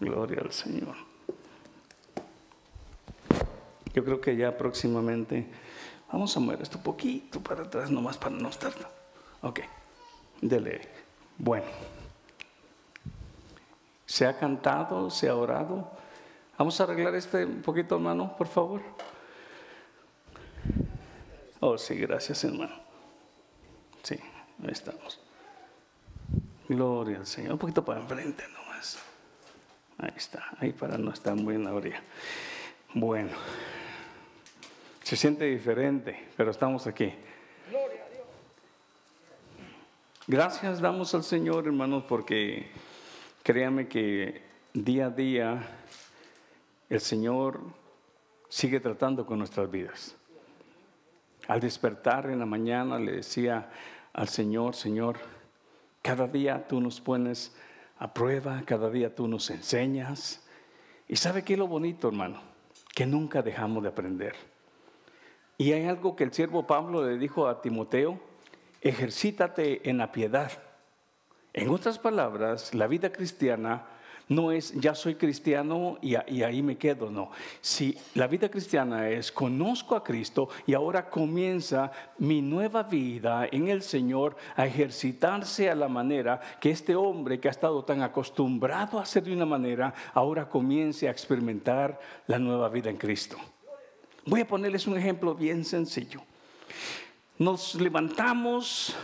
Gloria al Señor. Yo creo que ya próximamente vamos a mover esto un poquito para atrás, nomás para no estar. Ok, dele. Bueno, se ha cantado, se ha orado. Vamos a arreglar este un poquito, hermano, por favor. Oh, sí, gracias, hermano. Sí, ahí estamos. Gloria al Señor. Un poquito para enfrente nomás. Ahí está, ahí para no estar muy en la orilla. Bueno, se siente diferente, pero estamos aquí. Gloria a Dios. Gracias damos al Señor, hermanos, porque créanme que día a día el Señor sigue tratando con nuestras vidas. Al despertar en la mañana le decía al Señor, Señor, cada día tú nos pones a prueba, cada día tú nos enseñas. Y sabe qué es lo bonito, hermano, que nunca dejamos de aprender. Y hay algo que el siervo Pablo le dijo a Timoteo, ejercítate en la piedad. En otras palabras, la vida cristiana no es ya soy cristiano y, ahí me quedo, no. Si la vida cristiana es conozco a Cristo y ahora comienza mi nueva vida en el Señor a ejercitarse a la manera que este hombre que ha estado tan acostumbrado a hacer de una manera, ahora comience a experimentar la nueva vida en Cristo. Voy a ponerles un ejemplo bien sencillo. Nos levantamos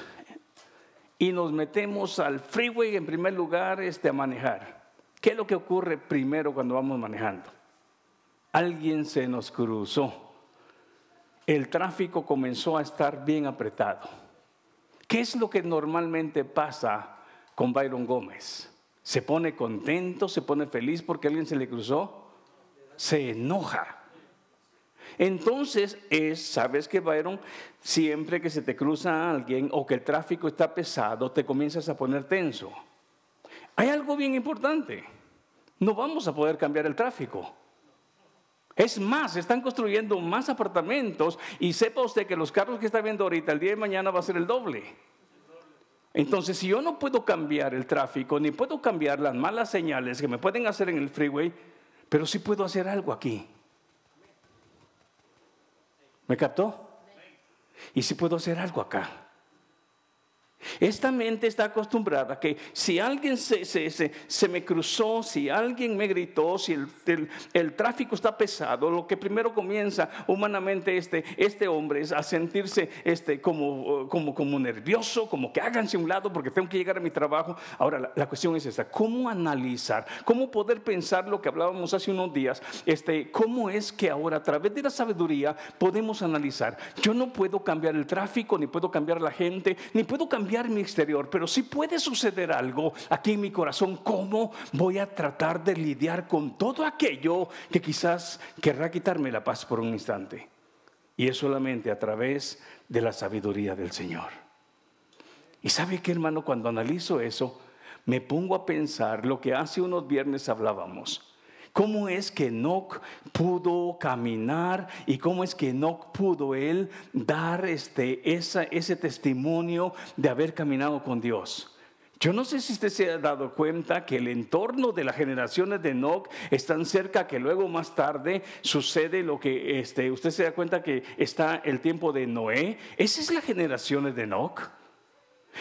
y nos metemos al freeway en primer lugar este, a manejar. ¿Qué es lo que ocurre primero cuando vamos manejando? Alguien se nos cruzó. El tráfico comenzó a estar bien apretado. ¿Qué es lo que normalmente pasa con Byron Gómez? ¿Se pone contento? ¿Se pone feliz porque alguien se le cruzó? Se enoja. Entonces es, sabes que Byron, siempre que se te cruza alguien o que el tráfico está pesado, te comienzas a poner tenso. Hay algo bien importante. No vamos a poder cambiar el tráfico. Es más, están construyendo más apartamentos y sepa usted que los carros que está viendo ahorita, el día de mañana va a ser el doble. Entonces, si yo no puedo cambiar el tráfico, ni puedo cambiar las malas señales que me pueden hacer en el freeway, pero sí puedo hacer algo aquí. ¿Me captó? Y sí puedo hacer algo acá. Esta mente está acostumbrada que si alguien se, se, me cruzó, si alguien me gritó, si el, tráfico está pesado, lo que primero comienza humanamente este, este hombre es a sentirse este, como, como, como nervioso, como que háganse a un lado porque tengo que llegar a mi trabajo. Ahora, la, cuestión es esta, ¿cómo analizar? ¿Cómo poder pensar lo que hablábamos hace unos días? Este, ¿Cómo es que ahora a través de la sabiduría podemos analizar? Yo no puedo cambiar el tráfico, ni puedo cambiar la gente, ni puedo cambiar mi exterior, pero si puede suceder algo aquí en mi corazón, ¿cómo voy a tratar de lidiar con todo aquello que quizás querrá quitarme la paz por un instante? Y es solamente a través de la sabiduría del Señor. Y sabe que hermano, cuando analizo eso, me pongo a pensar lo que hace unos viernes hablábamos. ¿Cómo es que Enoch pudo caminar y cómo es que Enoch pudo él dar este, ese testimonio de haber caminado con Dios? Yo no sé si usted se ha dado cuenta que el entorno de las generaciones de Enoch están cerca que luego más tarde sucede lo que este, usted se da cuenta que está el tiempo de Noé. Esa es la generación de Enoch.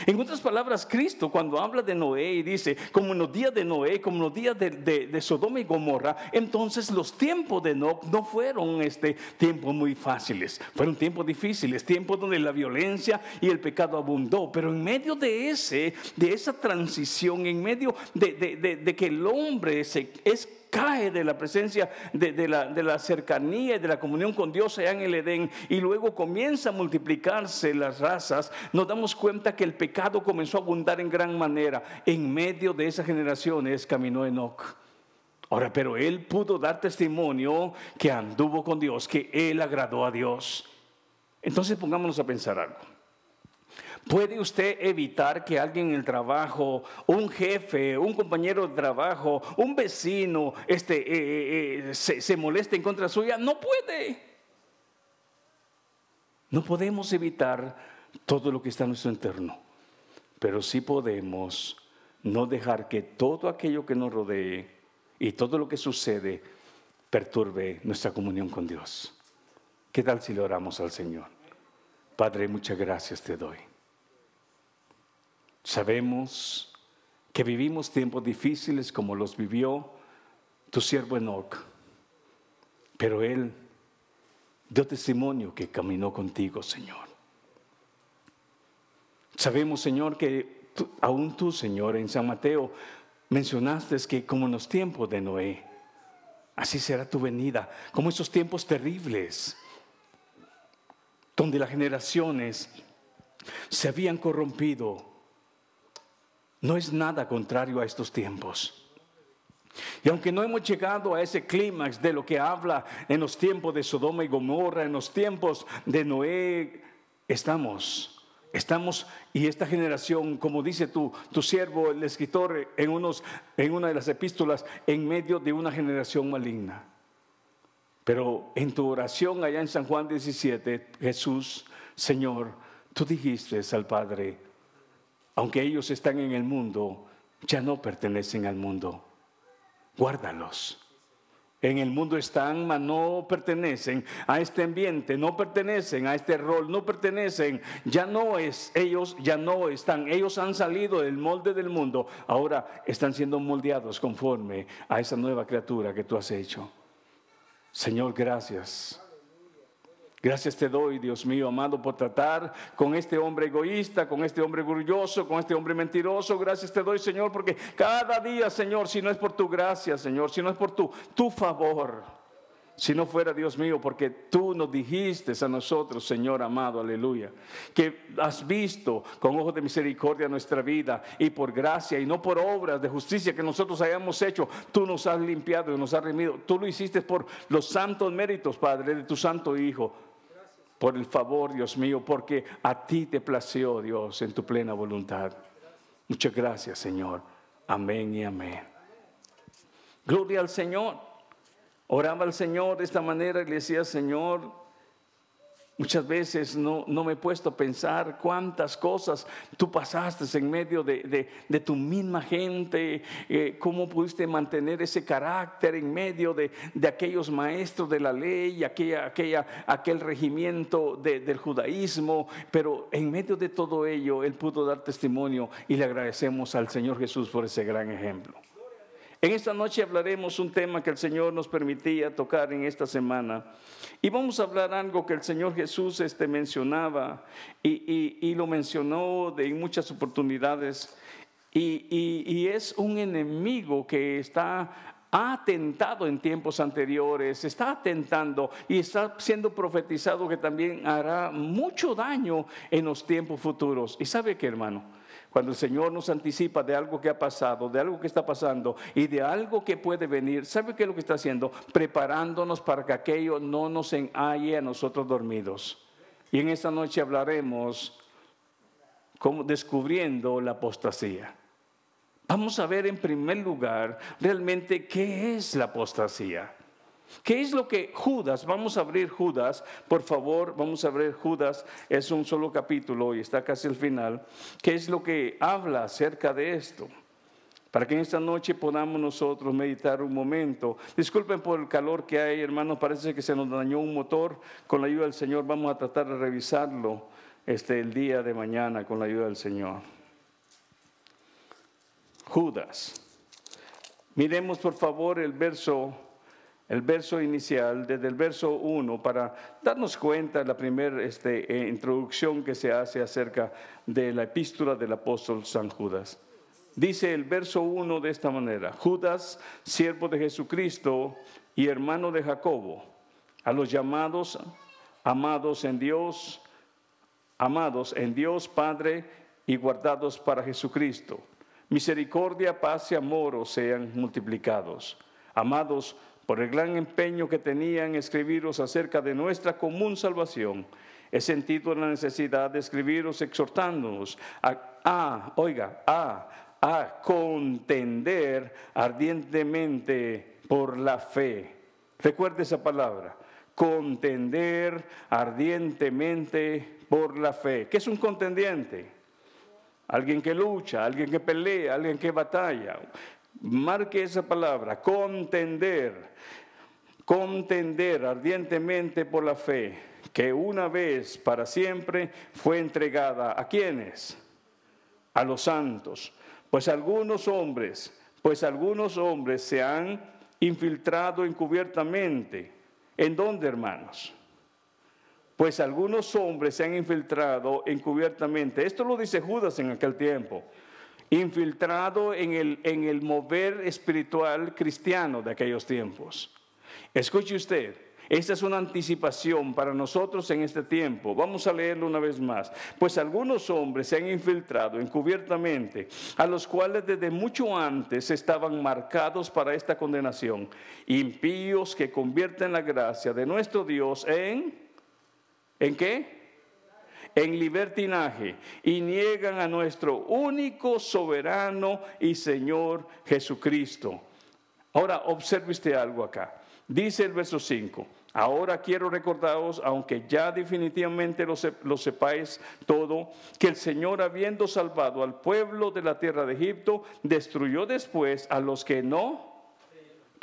En otras palabras, Cristo cuando habla de Noé y dice, como en los días de Noé, como en los días de, Sodoma y Gomorra, entonces los tiempos de Noé no fueron este, tiempos muy fáciles, fueron tiempos difíciles, tiempos donde la violencia y el pecado abundó, pero en medio de, ese, de esa transición, en medio de, que el hombre se, es cae de la presencia de, la, cercanía y de la comunión con Dios allá en el Edén y luego comienza a multiplicarse las razas, nos damos cuenta que el pecado comenzó a abundar en gran manera. En medio de esas generaciones caminó Enoch. Ahora, pero él pudo dar testimonio que anduvo con Dios, que él agradó a Dios. Entonces pongámonos a pensar algo. ¿Puede usted evitar que alguien en el trabajo, un jefe, un compañero de trabajo, un vecino, este, eh, eh, eh, se, moleste en contra suya? No puede. No podemos evitar todo lo que está en nuestro entorno, pero sí podemos no dejar que todo aquello que nos rodee y todo lo que sucede perturbe nuestra comunión con Dios. ¿Qué tal si le oramos al Señor? Padre, muchas gracias te doy. Sabemos que vivimos tiempos difíciles como los vivió tu siervo Enoch, pero él dio testimonio que caminó contigo, Señor. Sabemos, Señor, que aún tú, Señor, en San Mateo mencionaste que como en los tiempos de Noé, así será tu venida, como esos tiempos terribles, donde las generaciones se habían corrompido. No es nada contrario a estos tiempos. Y aunque no hemos llegado a ese clímax de lo que habla en los tiempos de Sodoma y Gomorra, en los tiempos de Noé, estamos Estamos, y esta generación, como dice tu, tu siervo, el escritor, en, unos, en una de las epístolas, en medio de una generación maligna. Pero en tu oración allá en San Juan 17, Jesús, Señor, tú dijiste al Padre, aunque ellos están en el mundo, ya no pertenecen al mundo. Guárdalos. En el mundo están, mas no pertenecen a este ambiente, no pertenecen a este rol, no pertenecen, ya no es, ellos ya no están, ellos han salido del molde del mundo, ahora están siendo moldeados conforme a esa nueva criatura que tú has hecho. Señor, gracias Gracias te doy, Dios mío, amado, por tratar con este hombre egoísta, con este hombre orgulloso, con este hombre mentiroso. Gracias te doy, Señor, porque cada día, Señor, si no es por tu gracia, Señor, si no es por tu, tu favor, si no fuera Dios mío, porque tú nos dijiste a nosotros, Señor amado, aleluya, que has visto con ojos de misericordia nuestra vida y por gracia y no por obras de justicia que nosotros hayamos hecho, tú nos has limpiado y nos has remido. Tú lo hiciste por los santos méritos, Padre, de tu santo Hijo por el favor, Dios mío, porque a ti te plació, Dios, en tu plena voluntad. Muchas gracias, Señor. Amén y amén. Gloria al Señor. Oraba al Señor de esta manera le decía, Señor, Muchas veces no, me he puesto a pensar cuántas cosas tú pasaste en medio de, tu misma gente, eh, cómo pudiste mantener ese carácter en medio de, aquellos maestros de la ley, aquella, aquella, aquel regimiento del judaísmo, pero en medio de todo ello Él pudo dar testimonio y le agradecemos al Señor Jesús por ese gran ejemplo. En esta noche hablaremos un tema que el Señor nos permitía tocar en esta semana. Y vamos a hablar algo que el Señor Jesús este, mencionaba y, lo mencionó de, en muchas oportunidades. Y, es un enemigo que está ha atentado en tiempos anteriores, está atentando y está siendo profetizado que también hará mucho daño en los tiempos futuros. ¿Y sabe qué, hermano? Cuando el Señor nos anticipa de algo que ha pasado, de algo que está pasando y de algo que puede venir, ¿sabe qué es lo que está haciendo? Preparándonos para que aquello no nos enhalle a nosotros dormidos. Y en esta noche hablaremos descubriendo la apostasía. Vamos a ver en primer lugar realmente qué es la apostasía. ¿Qué es lo que Judas? Vamos a abrir Judas, por favor, vamos a abrir Judas, es un solo capítulo y está casi al final. ¿Qué es lo que habla acerca de esto? Para que en esta noche podamos nosotros meditar un momento. Disculpen por el calor que hay, hermanos, parece que se nos dañó un motor. Con la ayuda del Señor vamos a tratar de revisarlo este, el día de mañana con la ayuda del Señor. Judas. Miremos por favor el verso el verso inicial, desde el verso 1, para darnos cuenta de la primera este, eh, introducción que se hace acerca de la epístola del apóstol San Judas. Dice el verso 1 de esta manera, Judas, siervo de Jesucristo y hermano de Jacobo, a los llamados, amados en Dios, amados en Dios Padre y guardados para Jesucristo. Misericordia, paz y amor sean multiplicados. Amados, por el gran empeño que tenían en escribiros acerca de nuestra común salvación. He sentido la necesidad de escribiros exhortándonos a, oiga, a, a contender ardientemente por la fe. Recuerde esa palabra, contender ardientemente por la fe. ¿Qué es un contendiente? Alguien que lucha, alguien que pelea, alguien que batalla. Marque esa palabra, contender. Contender ardientemente por la fe que una vez para siempre fue entregada a quienes? A los santos. Pues algunos hombres, pues algunos hombres se han infiltrado encubiertamente. ¿En dónde, hermanos? Pues algunos hombres se han infiltrado encubiertamente. Esto lo dice Judas en aquel tiempo. Infiltrado en el, en el mover espiritual cristiano de aquellos tiempos. Escuche usted, esta es una anticipación para nosotros en este tiempo. Vamos a leerlo una vez más. Pues algunos hombres se han infiltrado encubiertamente, a los cuales desde mucho antes estaban marcados para esta condenación. Impíos que convierten la gracia de nuestro Dios en ¿En qué? En libertinaje y niegan a nuestro único soberano y Señor Jesucristo. Ahora observe usted algo acá. Dice el verso 5. Ahora quiero recordaros, aunque ya definitivamente lo, lo, sepáis todo, que el Señor, habiendo salvado al pueblo de la tierra de Egipto, destruyó después a los que no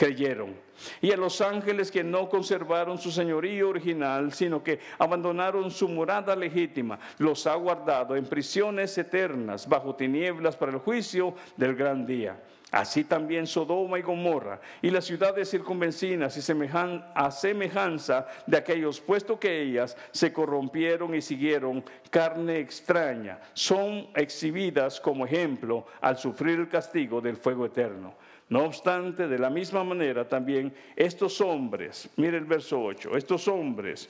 creyeron. Y a los ángeles que no conservaron su señorío original, sino que abandonaron su morada legítima, los ha guardado en prisiones eternas, bajo tinieblas para el juicio del gran día. Así también Sodoma y Gomorra y las ciudades circunvencinas y semejan, a semejanza de aquellos, puesto que ellas se corrompieron y siguieron carne extraña, son exhibidas como ejemplo al sufrir el castigo del fuego eterno. No obstante, de la misma manera también estos hombres, mire el verso 8, estos hombres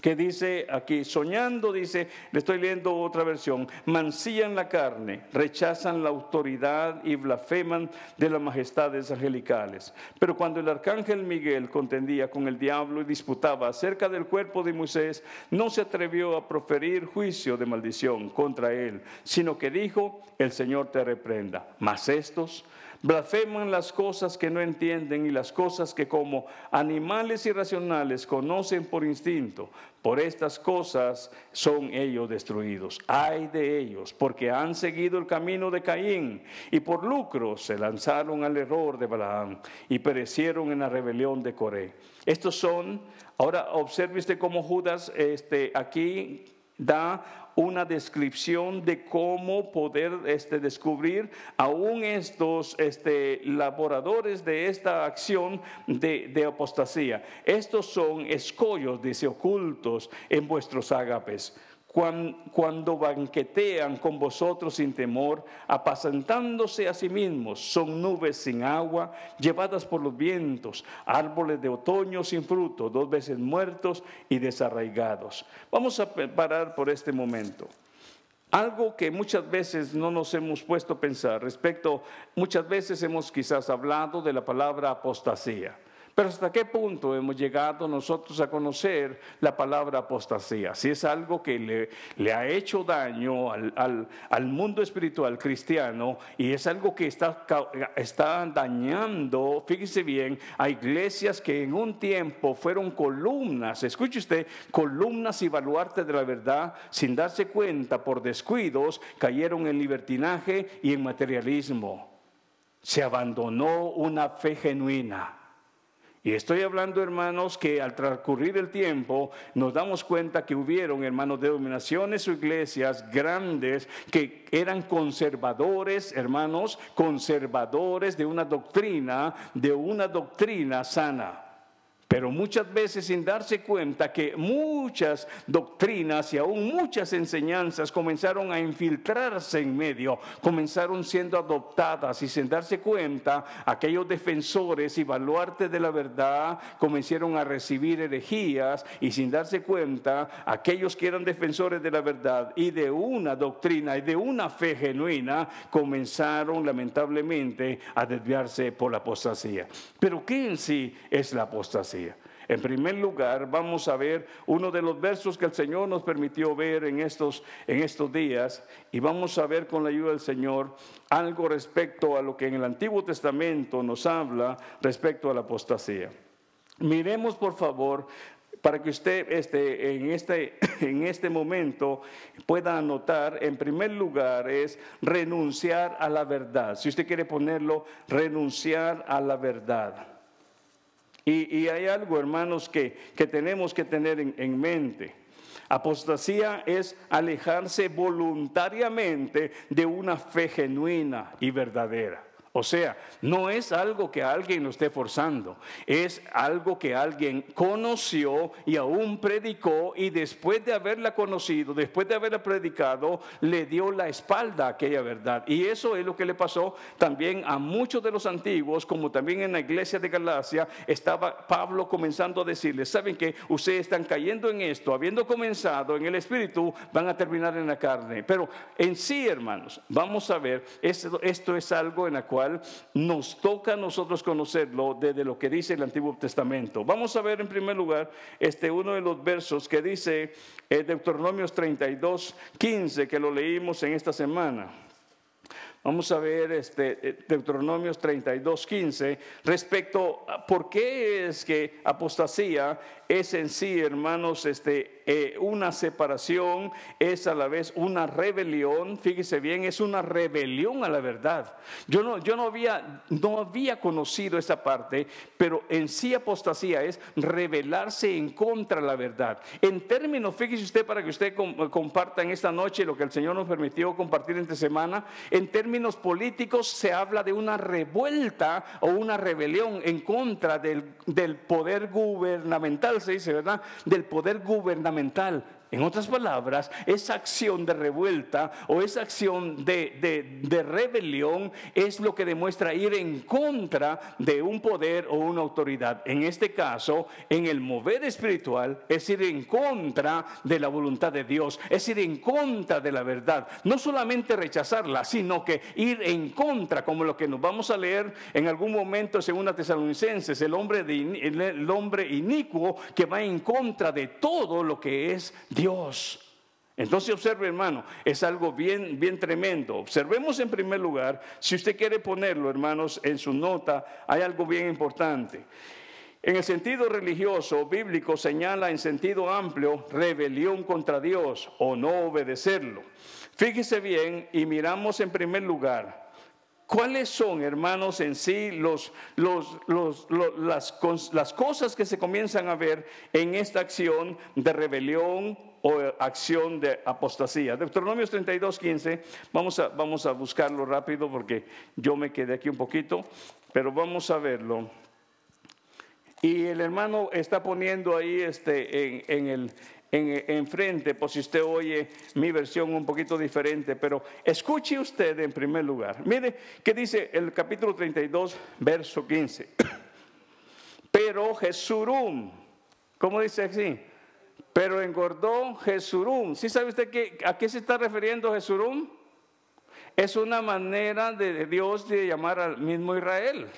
que dice aquí, soñando, dice, le estoy leyendo otra versión, mancillan la carne, rechazan la autoridad y blasfeman de las majestades angelicales. Pero cuando el arcángel Miguel contendía con el diablo y disputaba acerca del cuerpo de Moisés, no se atrevió a proferir juicio de maldición contra él, sino que dijo, el Señor te reprenda. Mas estos Blasfeman las cosas que no entienden y las cosas que como animales irracionales conocen por instinto. Por estas cosas son ellos destruidos. Ay de ellos, porque han seguido el camino de Caín y por lucro se lanzaron al error de Balaam y perecieron en la rebelión de Coré. Estos son, ahora observe usted cómo Judas este, aquí da una descripción de cómo poder este, descubrir aún estos este, laboradores de esta acción de, de apostasía. Estos son escollos, dice, ocultos en vuestros ágapes cuando banquetean con vosotros sin temor, apacentándose a sí mismos, son nubes sin agua, llevadas por los vientos, árboles de otoño sin fruto, dos veces muertos y desarraigados. Vamos a parar por este momento. Algo que muchas veces no nos hemos puesto a pensar respecto, muchas veces hemos quizás hablado de la palabra apostasía. Pero hasta qué punto hemos llegado nosotros a conocer la palabra apostasía. Si es algo que le, ha hecho daño al, al, mundo espiritual cristiano y es algo que está, está dañando, fíjese bien, a iglesias que en un tiempo fueron columnas, escuche usted, columnas y baluarte de la verdad, sin darse cuenta por descuidos, cayeron en libertinaje y en materialismo. Se abandonó una fe genuina. Y estoy hablando, hermanos, que al transcurrir el tiempo nos damos cuenta que hubieron, hermanos, denominaciones o iglesias grandes que eran conservadores, hermanos, conservadores de una doctrina, de una doctrina sana. Pero muchas veces sin darse cuenta que muchas doctrinas y aún muchas enseñanzas comenzaron a infiltrarse en medio, comenzaron siendo adoptadas y sin darse cuenta aquellos defensores y baluartes de la verdad comenzaron a recibir herejías y sin darse cuenta aquellos que eran defensores de la verdad y de una doctrina y de una fe genuina comenzaron lamentablemente a desviarse por la apostasía. Pero ¿qué en sí es la apostasía? En primer lugar, vamos a ver uno de los versos que el Señor nos permitió ver en estos, en estos días y vamos a ver con la ayuda del Señor algo respecto a lo que en el Antiguo Testamento nos habla respecto a la apostasía. Miremos por favor para que usted este, en, este, en este momento pueda anotar, en primer lugar, es renunciar a la verdad. Si usted quiere ponerlo, renunciar a la verdad. Y, hay algo, hermanos, que, que tenemos que tener en, en mente. Apostasía es alejarse voluntariamente de una fe genuina y verdadera. O sea, no es algo que alguien lo esté forzando, es algo que alguien conoció y aún predicó y después de haberla conocido, después de haberla predicado, le dio la espalda a aquella verdad. Y eso es lo que le pasó también a muchos de los antiguos, como también en la iglesia de Galacia estaba Pablo comenzando a decirles, saben que ustedes están cayendo en esto, habiendo comenzado en el espíritu, van a terminar en la carne. Pero en sí, hermanos, vamos a ver, esto, es algo en la cual nos toca a nosotros conocerlo desde lo que dice el Antiguo Testamento. Vamos a ver en primer lugar este uno de los versos que dice eh, Deuteronomios 32, 15, que lo leímos en esta semana. Vamos a ver este eh, Deuteronomios 32, 15 respecto a por qué es que apostasía es en sí, hermanos, este, eh, una separación, es a la vez una rebelión. Fíjese bien, es una rebelión a la verdad. Yo no, yo no, había, no había conocido esa parte, pero en sí apostasía es rebelarse en contra de la verdad. En términos, fíjese usted para que usted comparta en esta noche lo que el Señor nos permitió compartir entre semana, en términos políticos se habla de una revuelta o una rebelión en contra del, del poder gubernamental se dice, ¿verdad? Del poder gubernamental fundamental en otras palabras, esa acción de revuelta o esa acción de, rebelión es lo que demuestra ir en contra de un poder o una autoridad. En este caso, en el mover espiritual, es ir en contra de la voluntad de Dios, es ir en contra de la verdad. No solamente rechazarla, sino que ir en contra, como lo que nos vamos a leer en algún momento según a Tesalonicenses, el hombre, de, el hombre inicuo que va en contra de todo lo que es Dios Dios. Entonces observe hermano, es algo bien, bien tremendo. Observemos en primer lugar, si usted quiere ponerlo hermanos en su nota, hay algo bien importante. En el sentido religioso, bíblico señala en sentido amplio rebelión contra Dios o no obedecerlo. Fíjese bien y miramos en primer lugar ¿Cuáles son, hermanos, en sí los, las, las, cosas que se comienzan a ver en esta acción de rebelión o acción de apostasía? Deuteronomios 32, 15, vamos a, vamos a buscarlo rápido porque yo me quedé aquí un poquito, pero vamos a verlo. Y el hermano está poniendo ahí este, en, el, enfrente, por si usted oye mi versión un poquito diferente, pero escuche usted en primer lugar. Mire qué dice el capítulo 32, verso 15. Pero Jesurum, ¿cómo dice así? Pero engordó Jesurum. ¿Sí sabe usted que, a qué se está refiriendo Jesurum? Es una manera de Dios de llamar al mismo Israel.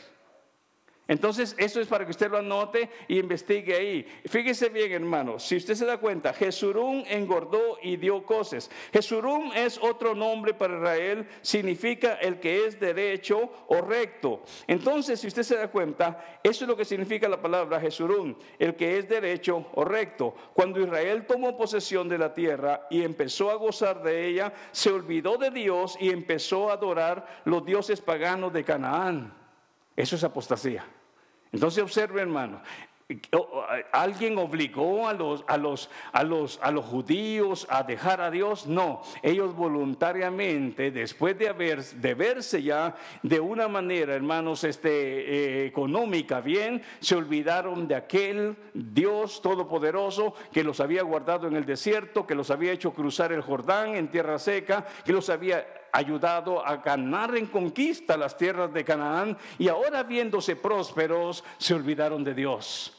Entonces, eso es para que usted lo anote y investigue ahí. Fíjese bien, hermano, si usted se da cuenta, Jesurum engordó y dio cosas. Jesurum es otro nombre para Israel, significa el que es derecho o recto. Entonces, si usted se da cuenta, eso es lo que significa la palabra Jesurum, el que es derecho o recto. Cuando Israel tomó posesión de la tierra y empezó a gozar de ella, se olvidó de Dios y empezó a adorar los dioses paganos de Canaán. Eso es apostasía. Entonces observe, hermano, ¿Alguien obligó a los, a, los, a, los, a los judíos a dejar a Dios? No, ellos voluntariamente, después de, haber, de verse ya de una manera, hermanos, este, eh, económica bien, se olvidaron de aquel Dios todopoderoso que los había guardado en el desierto, que los había hecho cruzar el Jordán en tierra seca, que los había ayudado a ganar en conquista las tierras de Canaán y ahora viéndose prósperos se olvidaron de Dios.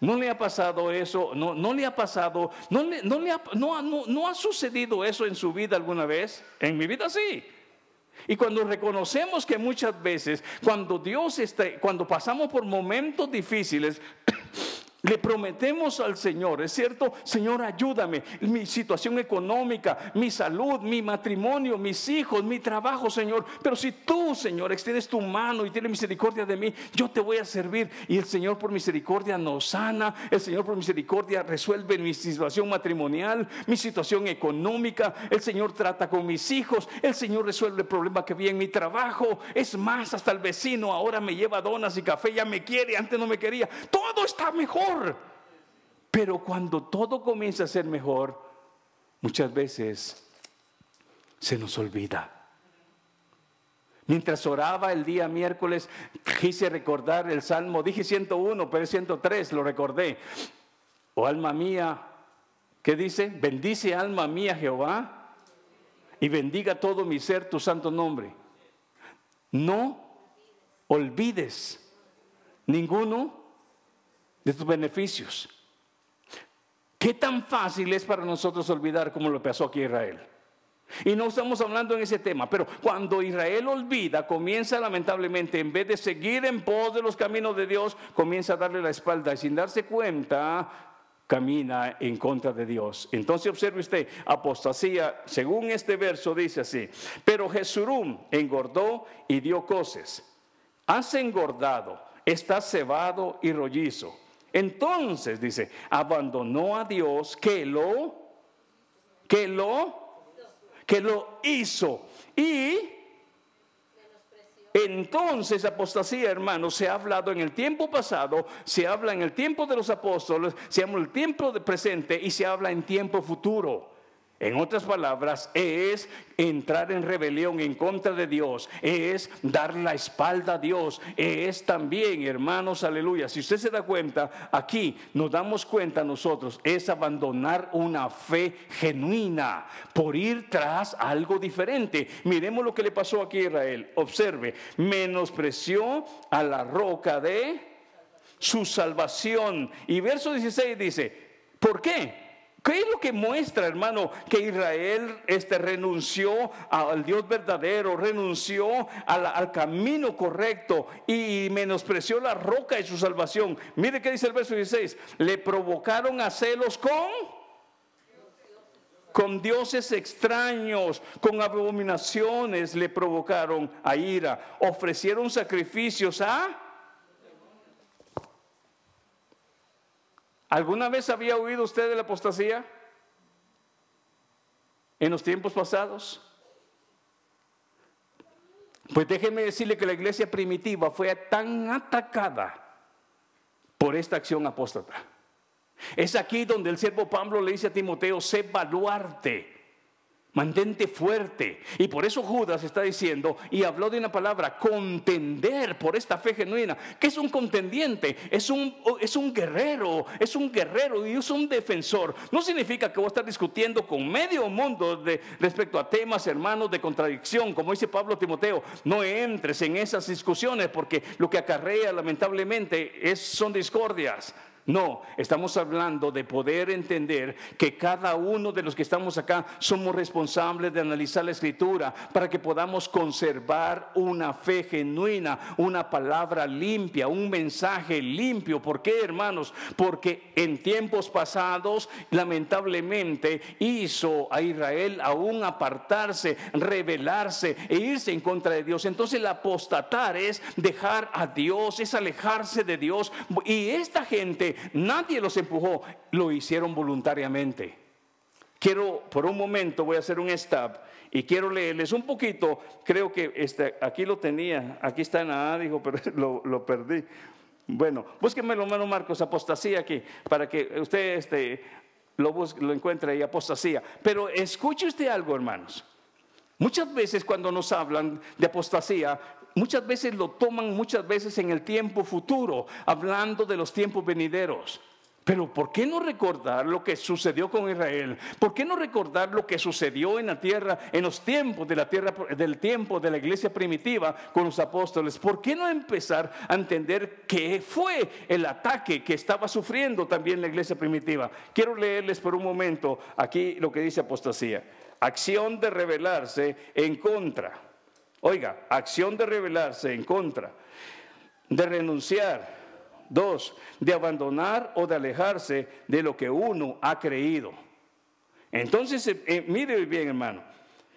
¿No le ha pasado eso? ¿No, no le ha pasado? ¿No, no, le ha, no, no ha sucedido eso en su vida alguna vez? En mi vida sí. Y cuando reconocemos que muchas veces, cuando Dios está, cuando pasamos por momentos difíciles, Le prometemos al Señor, ¿es cierto? Señor, ayúdame. Mi situación económica, mi salud, mi matrimonio, mis hijos, mi trabajo, Señor. Pero si tú, Señor, extiendes tu mano y tienes misericordia de mí, yo te voy a servir. Y el Señor por misericordia nos sana. El Señor por misericordia resuelve mi situación matrimonial, mi situación económica. El Señor trata con mis hijos. El Señor resuelve el problema que vi en mi trabajo. Es más, hasta el vecino ahora me lleva donas y café, ya me quiere, antes no me quería. Todo está mejor. Pero cuando todo comienza a ser mejor, muchas veces se nos olvida. Mientras oraba el día miércoles, quise recordar el Salmo, dije 101, pero es 103, lo recordé. Oh alma mía, ¿qué dice? Bendice alma mía Jehová y bendiga todo mi ser tu santo nombre. No olvides ninguno de tus beneficios. ¿Qué tan fácil es para nosotros olvidar como lo pasó aquí Israel? Y no estamos hablando en ese tema, pero cuando Israel olvida, comienza lamentablemente, en vez de seguir en pos de los caminos de Dios, comienza a darle la espalda y sin darse cuenta, camina en contra de Dios. Entonces observe usted, apostasía, según este verso dice así, pero Jesurum engordó y dio coces. Has engordado, estás cebado y rollizo entonces dice, abandonó a Dios que lo, que lo, que lo hizo. Y entonces apostasía, hermanos, se ha hablado en el tiempo pasado, se habla en el tiempo de los apóstoles, se habla en el tiempo presente y se habla en tiempo futuro. En otras palabras, es entrar en rebelión en contra de Dios, es dar la espalda a Dios, es también, hermanos, aleluya. Si usted se da cuenta, aquí nos damos cuenta nosotros, es abandonar una fe genuina por ir tras algo diferente. Miremos lo que le pasó aquí a Israel. Observe, menospreció a la roca de su salvación. Y verso 16 dice, ¿por qué? ¿Qué es lo que muestra, hermano, que Israel este, renunció al Dios verdadero, renunció al, camino correcto y menospreció la roca de su salvación? Mire qué dice el verso 16. Le provocaron a celos con con dioses extraños, con abominaciones le provocaron a ira, ofrecieron sacrificios a... ¿Alguna vez había oído usted de la apostasía? En los tiempos pasados. Pues déjeme decirle que la iglesia primitiva fue tan atacada por esta acción apóstata. Es aquí donde el siervo Pablo le dice a Timoteo, sé baluarte Mantente fuerte. Y por eso Judas está diciendo, y habló de una palabra, contender por esta fe genuina. que es un contendiente? Es un, es un guerrero, es un guerrero y es un defensor. No significa que voy a estar discutiendo con medio mundo de, respecto a temas, hermanos, de contradicción. Como dice Pablo Timoteo, no entres en esas discusiones porque lo que acarrea lamentablemente es, son discordias. No, estamos hablando de poder entender que cada uno de los que estamos acá somos responsables de analizar la escritura para que podamos conservar una fe genuina, una palabra limpia, un mensaje limpio. ¿Por qué, hermanos? Porque en tiempos pasados, lamentablemente, hizo a Israel aún apartarse, rebelarse e irse en contra de Dios. Entonces, el apostatar es dejar a Dios, es alejarse de Dios. Y esta gente nadie los empujó, lo hicieron voluntariamente. Quiero, por un momento, voy a hacer un stop y quiero leerles un poquito. Creo que este, aquí lo tenía, aquí está en A, dijo, pero lo, perdí. Bueno, búsquenme lo Marcos, apostasía aquí, para que usted este, lo, lo encuentre ahí, apostasía. Pero escuche usted algo, hermanos. Muchas veces cuando nos hablan de apostasía, muchas veces lo toman muchas veces en el tiempo futuro, hablando de los tiempos venideros. Pero ¿por qué no recordar lo que sucedió con Israel? ¿Por qué no recordar lo que sucedió en la tierra, en los tiempos de la tierra, del tiempo de la iglesia primitiva con los apóstoles? ¿Por qué no empezar a entender qué fue el ataque que estaba sufriendo también la iglesia primitiva? Quiero leerles por un momento aquí lo que dice apostasía. Acción de rebelarse en contra Oiga, acción de rebelarse en contra, de renunciar, Dos, de abandonar o de alejarse de lo que uno ha creído. Entonces, eh, eh, mire bien, hermano.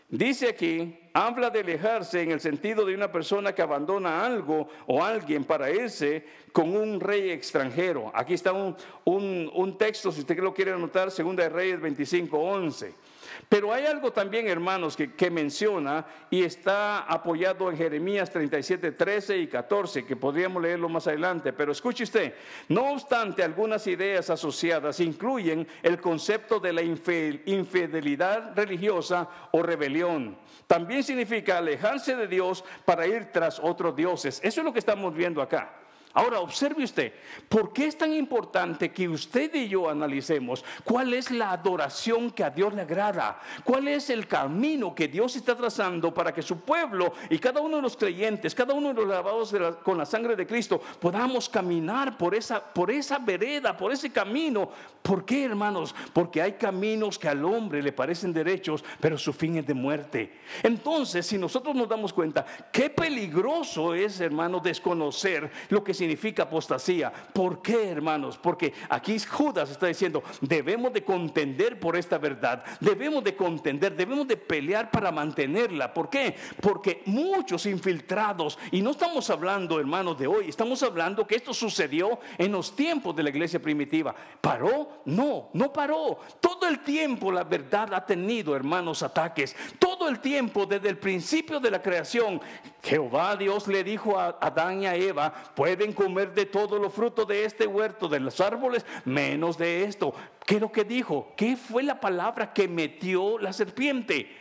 Dice aquí, habla de alejarse en el sentido de una persona que abandona algo o alguien para irse con un rey extranjero. Aquí está un, un texto, si usted lo quiere anotar, Segunda Reyes 25, 11. Pero hay algo también, hermanos, que, menciona y está apoyado en Jeremías 37, 13 y 14, que podríamos leerlo más adelante. Pero escuche usted, no obstante, algunas ideas asociadas incluyen el concepto de la infidelidad religiosa o rebelión. También significa alejarse de Dios para ir tras otros dioses. Eso es lo que estamos viendo acá. Ahora, observe usted, ¿por qué es tan importante que usted y yo analicemos cuál es la adoración que a Dios le agrada? ¿Cuál es el camino que Dios está trazando para que su pueblo y cada uno de los creyentes, cada uno de los lavados con la sangre de Cristo, podamos caminar por esa, por esa vereda, por ese camino? ¿Por qué, hermanos? Porque hay caminos que al hombre le parecen derechos, pero su fin es de muerte. Entonces, si nosotros nos damos cuenta, qué peligroso es, hermano, desconocer lo que significa apostasía. ¿Por qué, hermanos? Porque aquí Judas está diciendo, debemos de contender por esta verdad, debemos de contender, debemos de pelear para mantenerla. ¿Por qué? Porque muchos infiltrados, y no estamos hablando, hermanos, de hoy, estamos hablando que esto sucedió en los tiempos de la iglesia primitiva. ¿Paró? No, no paró. Todo el tiempo la verdad ha tenido, hermanos, ataques. Todo el tiempo, desde el principio de la creación, Jehová Dios le dijo a Adán y a Eva, pueden comer de todos los frutos de este huerto, de los árboles, menos de esto. ¿Qué es lo que dijo? ¿Qué fue la palabra que metió la serpiente?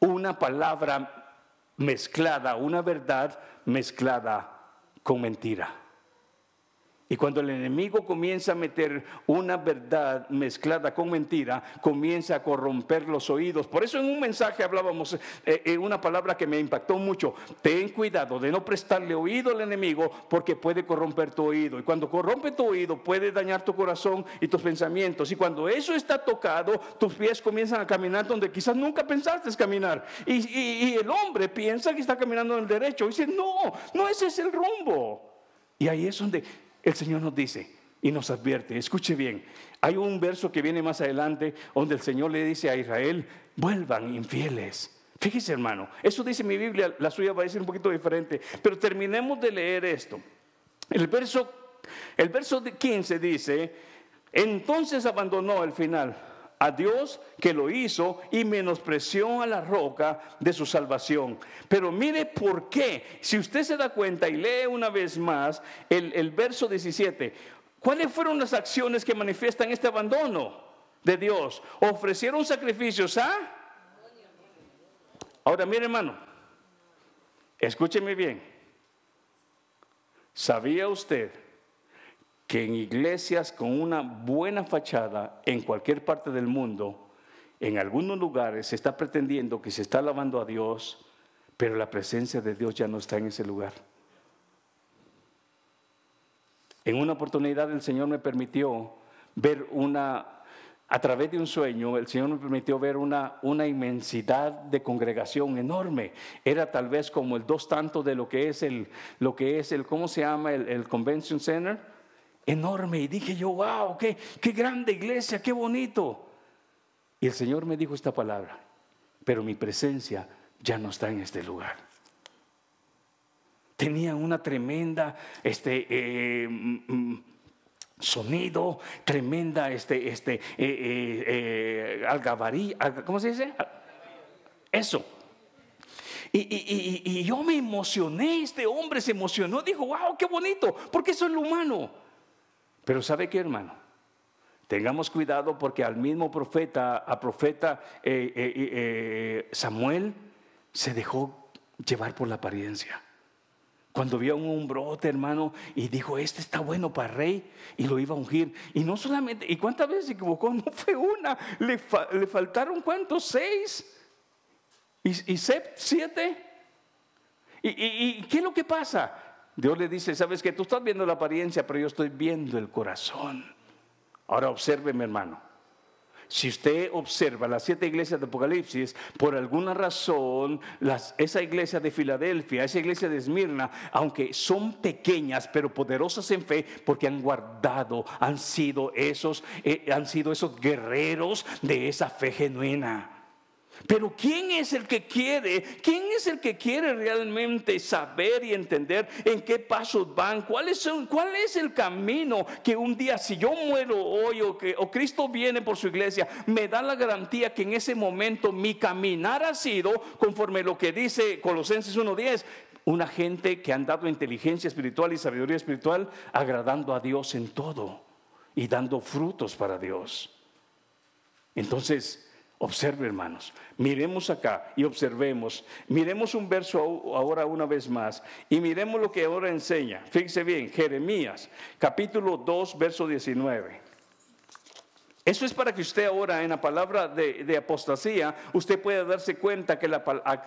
Una palabra mezclada, una verdad mezclada con mentira. Y cuando el enemigo comienza a meter una verdad mezclada con mentira, comienza a corromper los oídos. Por eso en un mensaje hablábamos eh, en una palabra que me impactó mucho. Ten cuidado de no prestarle oído al enemigo porque puede corromper tu oído. Y cuando corrompe tu oído puede dañar tu corazón y tus pensamientos. Y cuando eso está tocado, tus pies comienzan a caminar donde quizás nunca pensaste caminar. Y, y el hombre piensa que está caminando en el derecho. Y dice, no, no ese es el rumbo. Y ahí es donde el Señor nos dice y nos advierte, escuche bien, hay un verso que viene más adelante donde el Señor le dice a Israel, vuelvan infieles. Fíjese hermano, eso dice mi Biblia, la suya va a decir un poquito diferente, pero terminemos de leer esto. El verso, el verso 15 dice, entonces abandonó al final a Dios que lo hizo y menospreció a la roca de su salvación. Pero mire por qué. Si usted se da cuenta y lee una vez más el, el verso 17, ¿cuáles fueron las acciones que manifiestan este abandono de Dios? Ofrecieron sacrificios a... Ahora mire hermano, escúcheme bien. ¿Sabía usted que en iglesias con una buena fachada en cualquier parte del mundo, en algunos lugares se está pretendiendo que se está alabando a Dios, pero la presencia de Dios ya no está en ese lugar. En una oportunidad el Señor me permitió ver una, a través de un sueño, el Señor me permitió ver una, una inmensidad de congregación enorme. Era tal vez como el dos tanto de lo que es el, lo que es el, ¿cómo se llama? El, el Convention Center enorme. Y dije yo, wow, qué, qué grande iglesia, qué bonito. Y el Señor me dijo esta palabra, pero mi presencia ya no está en este lugar. Tenían una tremenda este, eh, mm, mm, sonido, tremenda este, este, eh, eh, ¿cómo se dice? Eso. Y, y, yo me emocioné, este hombre se emocionó, dijo, wow, qué bonito, porque eso es lo humano. Pero ¿sabe qué, hermano? Tengamos cuidado porque al mismo profeta, a profeta eh, eh, eh, Samuel, se dejó llevar por la apariencia. Cuando vio un brote, hermano, y dijo, este está bueno para rey, y lo iba a ungir. Y no solamente, ¿y cuántas veces se equivocó? No fue una, le, faltaron cuántos, seis, y, siete. ¿Y, ¿Y qué es lo que pasa? Dios le dice, sabes que tú estás viendo la apariencia, pero yo estoy viendo el corazón. Ahora observe, mi hermano. Si usted observa las siete iglesias de Apocalipsis, por alguna razón, esa iglesia de Filadelfia, esa iglesia de Esmirna, aunque son pequeñas pero poderosas en fe, porque han guardado, han sido esos, eh, han sido esos guerreros de esa fe genuina. Pero ¿quién es el que quiere? ¿Quién es el que quiere realmente saber y entender en qué pasos van? ¿Cuál es, el camino que un día, si yo muero hoy o, que, o Cristo viene por su iglesia, me da la garantía que en ese momento mi caminar ha sido conforme lo que dice Colosenses 1.10? Una gente que han dado inteligencia espiritual y sabiduría espiritual, agradando a Dios en todo y dando frutos para Dios. Entonces, Observe, hermanos. Miremos acá y observemos. Miremos un verso ahora una vez más y miremos lo que ahora enseña. Fíjese bien, Jeremías, capítulo 2, verso 19. Eso es para que usted ahora en la palabra de, apostasía, usted pueda darse cuenta que la,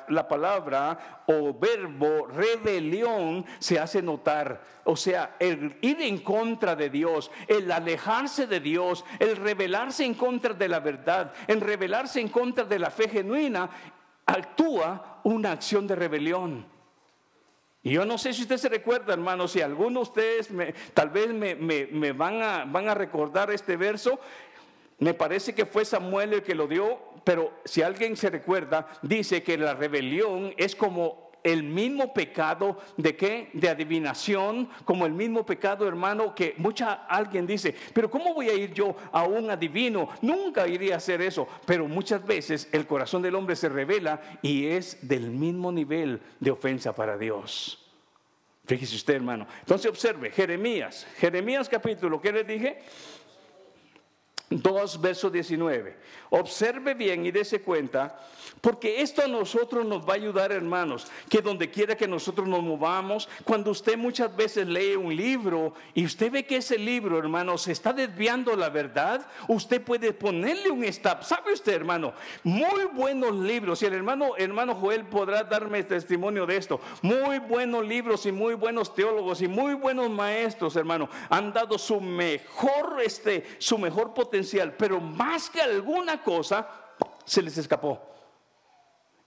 la, palabra o verbo rebelión se hace notar. O sea, el ir en contra de Dios, el alejarse de Dios, el rebelarse en contra de la verdad, el rebelarse en contra de la fe genuina, actúa una acción de rebelión. Y yo no sé si usted se recuerda, hermano, si alguno de ustedes tal vez me, me, van, a, van a recordar este verso, me parece que fue Samuel el que lo dio, pero si alguien se recuerda, dice que la rebelión es como el mismo pecado de qué? De adivinación, como el mismo pecado, hermano, que mucha alguien dice, pero ¿cómo voy a ir yo a un adivino? Nunca iría a hacer eso, pero muchas veces el corazón del hombre se revela y es del mismo nivel de ofensa para Dios. Fíjese usted, hermano. Entonces observe, Jeremías, Jeremías capítulo, ¿qué le dije? 2, verso 19. Observe bien y dése cuenta, porque esto a nosotros nos va a ayudar, hermanos, que donde quiera que nosotros nos movamos, cuando usted muchas veces lee un libro y usted ve que ese libro, hermano, se está desviando la verdad, usted puede ponerle un stop. ¿Sabe usted, hermano? Muy buenos libros, y el hermano, hermano Joel podrá darme testimonio de esto. Muy buenos libros y muy buenos teólogos y muy buenos maestros, hermano, han dado su mejor, este, su mejor potencial, pero más que alguna cosa se les escapó.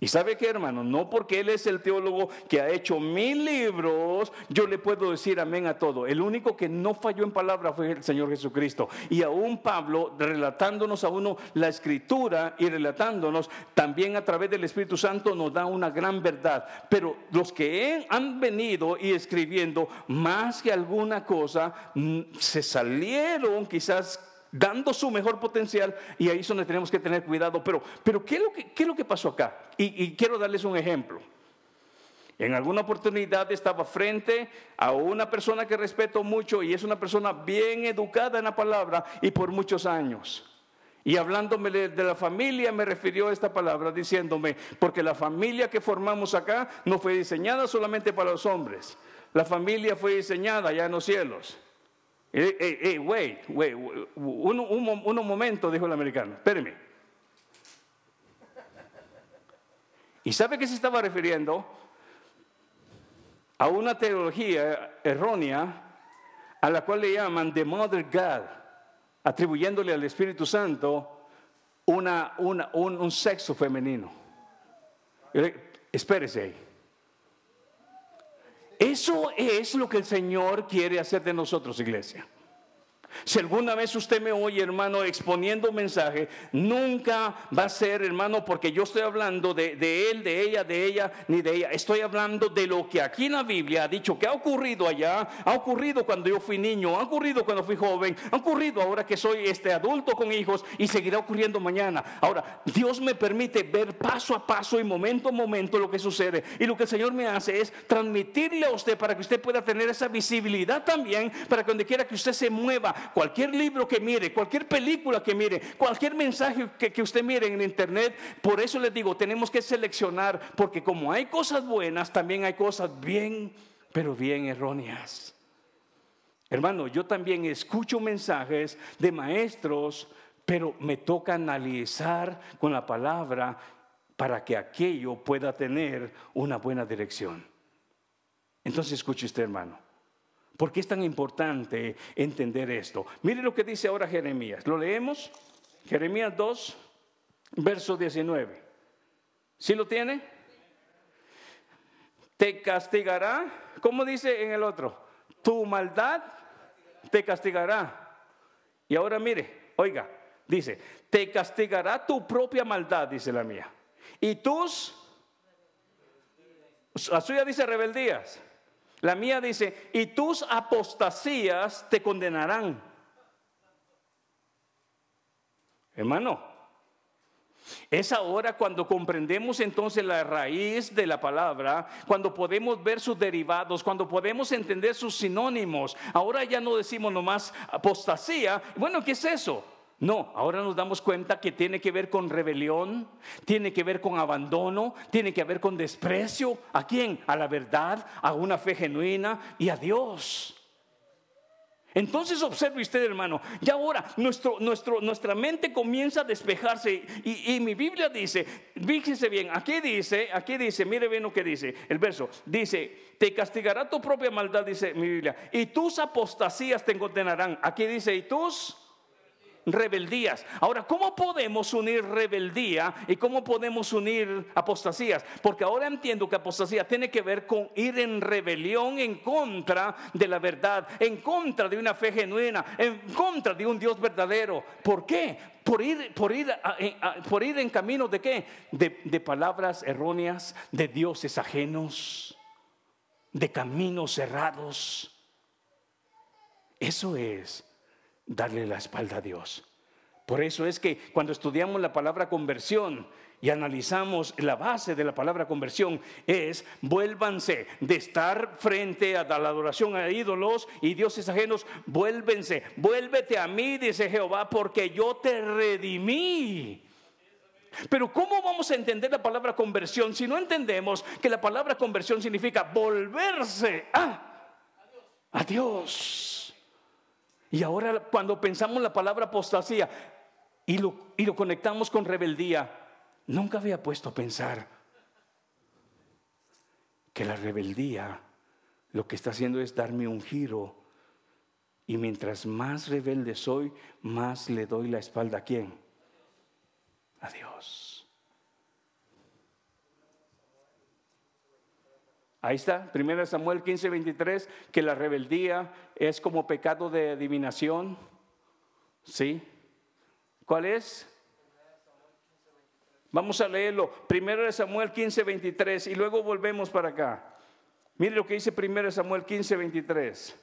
Y sabe que hermano, no porque él es el teólogo que ha hecho mil libros, yo le puedo decir amén a todo. El único que no falló en palabra fue el Señor Jesucristo. Y aún Pablo, relatándonos a uno la escritura y relatándonos, también a través del Espíritu Santo nos da una gran verdad. Pero los que han venido y escribiendo más que alguna cosa, mm, se salieron quizás dando su mejor potencial y ahí es donde tenemos que tener cuidado. Pero, pero ¿qué, es lo que, qué es lo que pasó acá? Y, y quiero darles un ejemplo. En alguna oportunidad estaba frente a una persona que respeto mucho y es una persona bien educada en la palabra y por muchos años. Y hablándome de la familia me refirió a esta palabra diciéndome, porque la familia que formamos acá no fue diseñada solamente para los hombres, la familia fue diseñada ya en los cielos. Hey, hey, wait, wait, un, un, momento, dijo el americano, espéreme. ¿Y sabe qué se estaba refiriendo? A una teología errónea a la cual le llaman The Mother God, atribuyéndole al Espíritu Santo una, una, un, un sexo femenino. Espérese ahí. Eso es lo que el Señor quiere hacer de nosotros, iglesia. Si alguna vez usted me oye, hermano, exponiendo un mensaje, nunca va a ser, hermano, porque yo estoy hablando de, él, de ella, de ella, ni de ella. Estoy hablando de lo que aquí en la Biblia ha dicho que ha ocurrido allá, ha ocurrido cuando yo fui niño, ha ocurrido cuando fui joven, ha ocurrido ahora que soy este adulto con hijos y seguirá ocurriendo mañana. Ahora, Dios me permite ver paso a paso y momento a momento lo que sucede. Y lo que el Señor me hace es transmitirle a usted para que usted pueda tener esa visibilidad también, para que donde quiera que usted se mueva, cualquier libro que mire, cualquier película que mire, cualquier mensaje que, usted mire en internet, por eso les digo, tenemos que seleccionar, porque como hay cosas buenas, también hay cosas bien, pero bien erróneas. Hermano, yo también escucho mensajes de maestros, pero me toca analizar con la palabra para que aquello pueda tener una buena dirección. Entonces escuche usted, hermano. ¿Por qué es tan importante entender esto? Mire lo que dice ahora Jeremías. ¿Lo leemos? Jeremías 2, verso 19. ¿Sí lo tiene? Te castigará, ¿cómo dice en el otro? Tu maldad te castigará. Y ahora mire, oiga, dice, te castigará tu propia maldad, dice la mía. Y tus, la suya dice rebeldías. La mía dice, y tus apostasías te condenarán. Hermano, es ahora cuando comprendemos entonces la raíz de la palabra, cuando podemos ver sus derivados, cuando podemos entender sus sinónimos. Ahora ya no decimos nomás apostasía. Bueno, ¿qué es eso? No, ahora nos damos cuenta que tiene que ver con rebelión, tiene que ver con abandono, tiene que ver con desprecio. ¿A quién? A la verdad, a una fe genuina y a Dios. Entonces observe usted, hermano, y ahora nuestro, nuestro, nuestra mente comienza a despejarse. Y, mi Biblia dice, fíjese bien, aquí dice, aquí dice, mire bien lo que dice, el verso, dice, te castigará tu propia maldad, dice mi Biblia, y tus apostasías te condenarán. Aquí dice, y tus rebeldías. Ahora, ¿cómo podemos unir rebeldía y cómo podemos unir apostasías? Porque ahora entiendo que apostasía tiene que ver con ir en rebelión en contra de la verdad, en contra de una fe genuina, en contra de un Dios verdadero. ¿Por qué? Por ir, por ir, por ir en camino de qué? De palabras erróneas, de dioses ajenos, de caminos cerrados. Eso es darle la espalda a Dios. Por eso es que cuando estudiamos la palabra conversión y analizamos la base de la palabra conversión es vuélvanse de estar frente a la adoración a ídolos y dioses ajenos, vuélvense, vuélvete a mí, dice Jehová, porque yo te redimí. Pero ¿cómo vamos a entender la palabra conversión si no entendemos que la palabra conversión significa volverse a, a Dios? Y ahora cuando pensamos la palabra apostasía y lo, y lo conectamos con rebeldía, nunca había puesto a pensar que la rebeldía lo que está haciendo es darme un giro. Y mientras más rebelde soy, más le doy la espalda a quién? A Dios. Ahí está, 1 Samuel 15, 23, que la rebeldía es como pecado de adivinación. ¿Sí? ¿Cuál es? Vamos a leerlo. 1 Samuel 15, 23 y luego volvemos para acá. Mire lo que dice 1 Samuel 15, 23.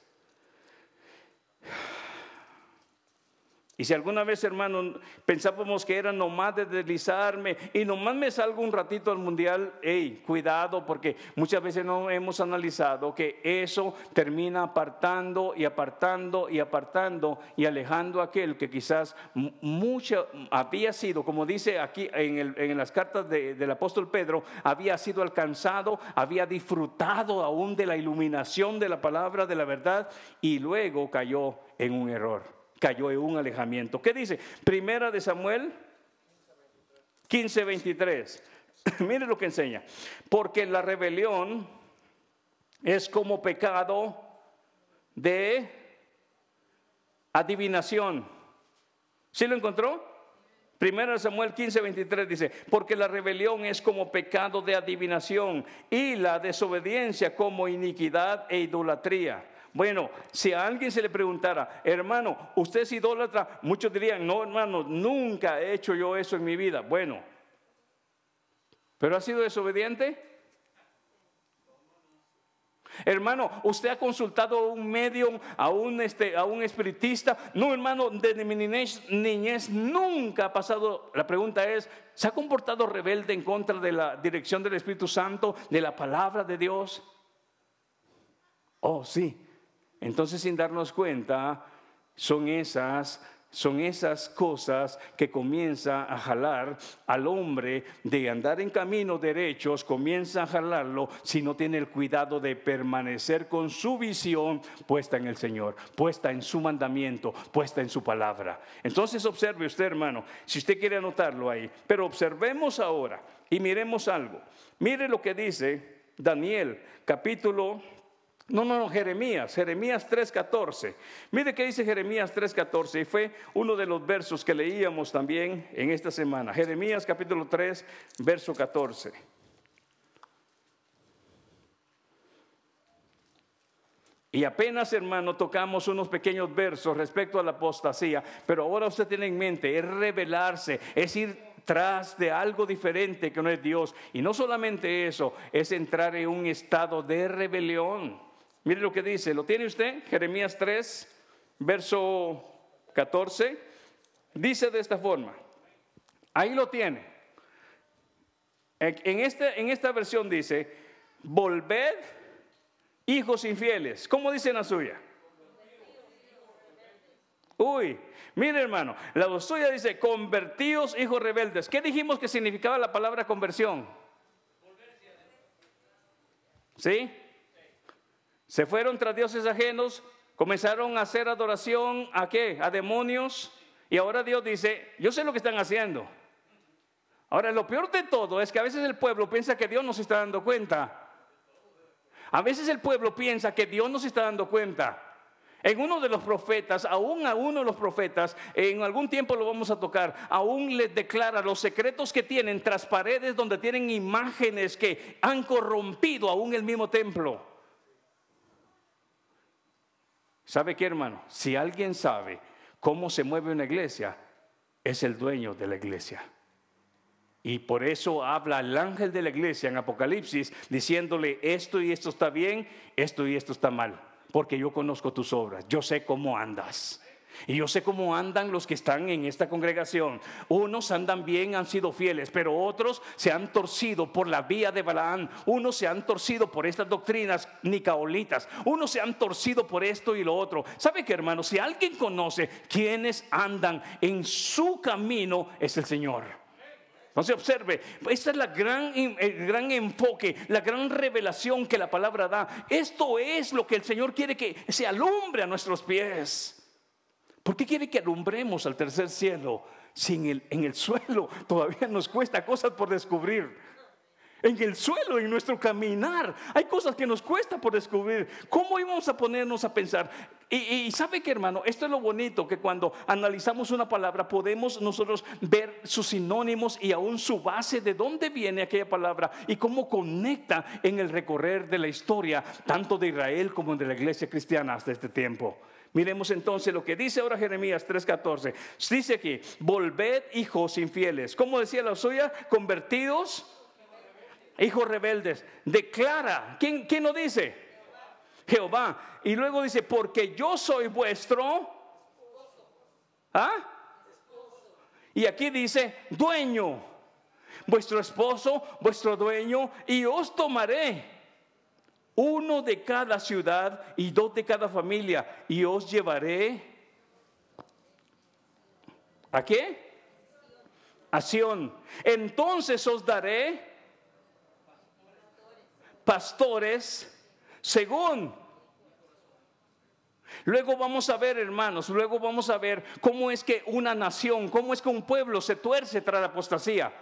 Y si alguna vez, hermano, pensábamos que era nomás de deslizarme y nomás me salgo un ratito al mundial, hey, cuidado, porque muchas veces no hemos analizado que eso termina apartando y apartando y apartando y alejando a aquel que quizás mucho había sido, como dice aquí en, las cartas del apóstol Pedro, había sido alcanzado, había disfrutado aún de la iluminación de la palabra, de la verdad, y luego cayó en un error cayó en un alejamiento. ¿Qué dice? Primera de Samuel 15, 23. Mire lo que enseña. Porque la rebelión es como pecado de adivinación. ¿Sí lo encontró? Primera de Samuel 15, 23 dice, porque la rebelión es como pecado de adivinación y la desobediencia como iniquidad e idolatría. Bueno, si a alguien se le preguntara, hermano, ¿usted es idólatra? Muchos dirían, no, hermano, nunca he hecho yo eso en mi vida. Bueno, ¿pero ha sido desobediente? Hermano, ¿usted ha consultado a un medium, a un, este, a un espiritista? No, hermano, desde mi niñez, niñez nunca ha pasado. La pregunta es, ¿se ha comportado rebelde en contra de la dirección del Espíritu Santo, de la palabra de Dios? Oh, sí. Entonces sin darnos cuenta, son esas son esas cosas que comienza a jalar al hombre de andar en caminos derechos, comienza a jalarlo si no tiene el cuidado de permanecer con su visión puesta en el Señor, puesta en su mandamiento, puesta en su palabra. Entonces observe usted, hermano, si usted quiere anotarlo ahí, pero observemos ahora y miremos algo. Mire lo que dice Daniel, capítulo No, no, no, Jeremías, Jeremías 3.14. Mire qué dice Jeremías 3.14 y fue uno de los versos que leíamos también en esta semana. Jeremías capítulo 3, verso 14. Y apenas, hermano, tocamos unos pequeños versos respecto a la apostasía, pero ahora usted tiene en mente, es revelarse, es ir tras de algo diferente que no es Dios. Y no solamente eso, es entrar en un estado de rebelión. Mire lo que dice, ¿lo tiene usted? Jeremías 3, verso 14. Dice de esta forma, ahí lo tiene. En, este, en esta versión dice, volved hijos infieles. ¿Cómo dice la suya? Uy, mire hermano, la suya dice, convertidos hijos rebeldes. ¿Qué dijimos que significaba la palabra conversión? ¿Sí? Se fueron tras dioses ajenos, comenzaron a hacer adoración a qué? A demonios. Y ahora Dios dice, yo sé lo que están haciendo. Ahora, lo peor de todo es que a veces el pueblo piensa que Dios no se está dando cuenta. A veces el pueblo piensa que Dios no se está dando cuenta. En uno de los profetas, aún a uno de los profetas, en algún tiempo lo vamos a tocar, aún les declara los secretos que tienen tras paredes donde tienen imágenes que han corrompido aún el mismo templo. ¿Sabe qué, hermano? Si alguien sabe cómo se mueve una iglesia, es el dueño de la iglesia. Y por eso habla el ángel de la iglesia en Apocalipsis diciéndole, esto y esto está bien, esto y esto está mal, porque yo conozco tus obras, yo sé cómo andas. Y yo sé cómo andan los que están en esta congregación. Unos andan bien, han sido fieles, pero otros se han torcido por la vía de Balaán. Unos se han torcido por estas doctrinas nicaolitas. Unos se han torcido por esto y lo otro. ¿Sabe qué, hermano? Si alguien conoce quienes andan en su camino, es el Señor. Entonces observe, esta es la gran, el gran enfoque, la gran revelación que la palabra da. Esto es lo que el Señor quiere que se alumbre a nuestros pies. ¿Por qué quiere que alumbremos al tercer cielo si en el, en el suelo todavía nos cuesta cosas por descubrir? en el suelo, en nuestro caminar. Hay cosas que nos cuesta por descubrir. ¿Cómo íbamos a ponernos a pensar? Y, sabe que hermano, esto es lo bonito, que cuando analizamos una palabra podemos nosotros ver sus sinónimos y aún su base, de dónde viene aquella palabra y cómo conecta en el recorrer de la historia, tanto de Israel como de la iglesia cristiana hasta este tiempo. Miremos entonces lo que dice ahora Jeremías 3:14. Dice aquí, volved hijos infieles. ¿Cómo decía la suya? Convertidos hijos rebeldes. Declara, ¿quién, quién lo dice? Jehová. Y luego dice, porque yo soy vuestro. ¿Ah? Y aquí dice, dueño. Vuestro esposo, vuestro dueño, y os tomaré uno de cada ciudad y dos de cada familia, y os llevaré. ¿A qué? A Sion. Entonces os daré pastores según. Luego vamos a ver, hermanos, luego vamos a ver cómo es que una nación, cómo es que un pueblo se tuerce tras la apostasía.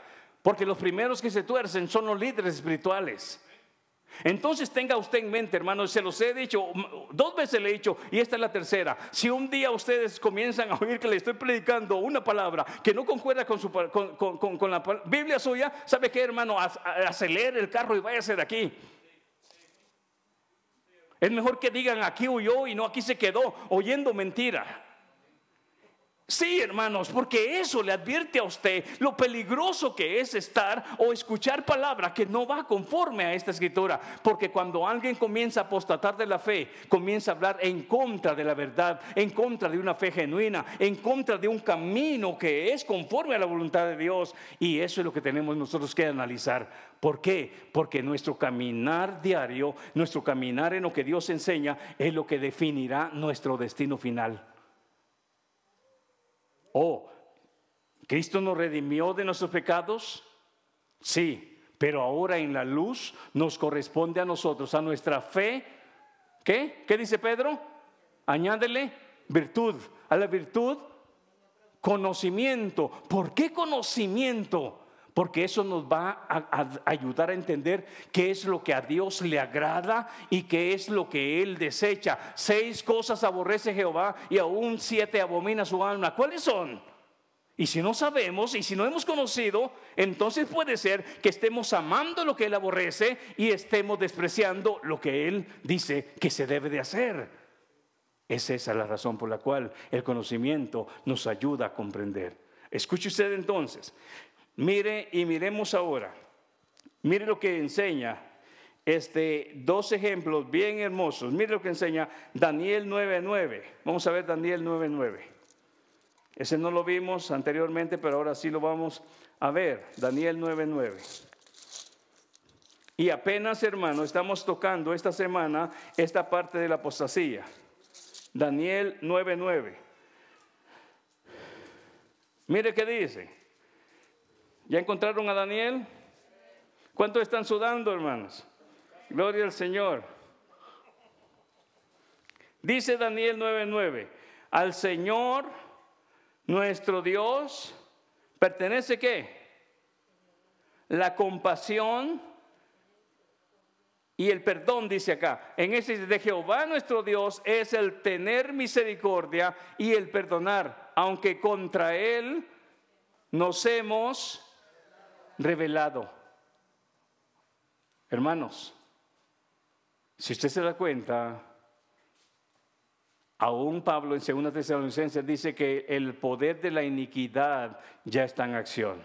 Porque los primeros que se tuercen son los líderes espirituales. Entonces tenga usted en mente, hermano, se los he dicho, dos veces le he dicho, y esta es la tercera. Si un día ustedes comienzan a oír que le estoy predicando una palabra que no concuerda con, su, con, la Biblia suya, ¿sabe qué, hermano? Acelere el carro y váyase de aquí. Es mejor que digan aquí huyó y no aquí se quedó oyendo mentira. Sí, hermanos, porque eso le advierte a usted lo peligroso que es estar o escuchar palabra que no va conforme a esta escritura. Porque cuando alguien comienza a apostatar de la fe, comienza a hablar en contra de la verdad, en contra de una fe genuina, en contra de un camino que es conforme a la voluntad de Dios. Y eso es lo que tenemos nosotros que analizar. ¿Por qué? Porque nuestro caminar diario, nuestro caminar en lo que Dios enseña, es lo que definirá nuestro destino final. Oh, ¿Cristo nos redimió de nuestros pecados? Sí, pero ahora en la luz nos corresponde a nosotros, a nuestra fe. ¿Qué? ¿Qué dice Pedro? Añádele virtud. A la virtud, conocimiento. ¿Por qué conocimiento? Porque eso nos va a, ayudar a entender qué es lo que a Dios le agrada y qué es lo que Él desecha. Seis cosas aborrece Jehová y aún siete abomina su alma. ¿Cuáles son? Y si no sabemos y si no hemos conocido, entonces puede ser que estemos amando lo que Él aborrece y estemos despreciando lo que Él dice que se debe de hacer. Es esa la razón por la cual el conocimiento nos ayuda a comprender. Escuche usted entonces, mire y miremos ahora. Mire lo que enseña este, dos ejemplos bien hermosos. Mire lo que enseña Daniel 9.9. Vamos a ver Daniel 9.9. Ese no lo vimos anteriormente, pero ahora sí lo vamos a ver. Daniel 9:9. Y apenas, hermano, estamos tocando esta semana esta parte de la apostasía. Daniel 9:9. Mire qué dice. ¿Ya encontraron a Daniel? ¿Cuántos están sudando, hermanos? Gloria al Señor. Dice Daniel 9:9. Al Señor nuestro Dios pertenece qué? La compasión y el perdón, dice acá. En ese de Jehová nuestro Dios es el tener misericordia y el perdonar, aunque contra Él nos hemos revelado. Hermanos, si usted se da cuenta, Aún Pablo en 2 Tesalonicenses dice que el poder de la iniquidad ya está en acción.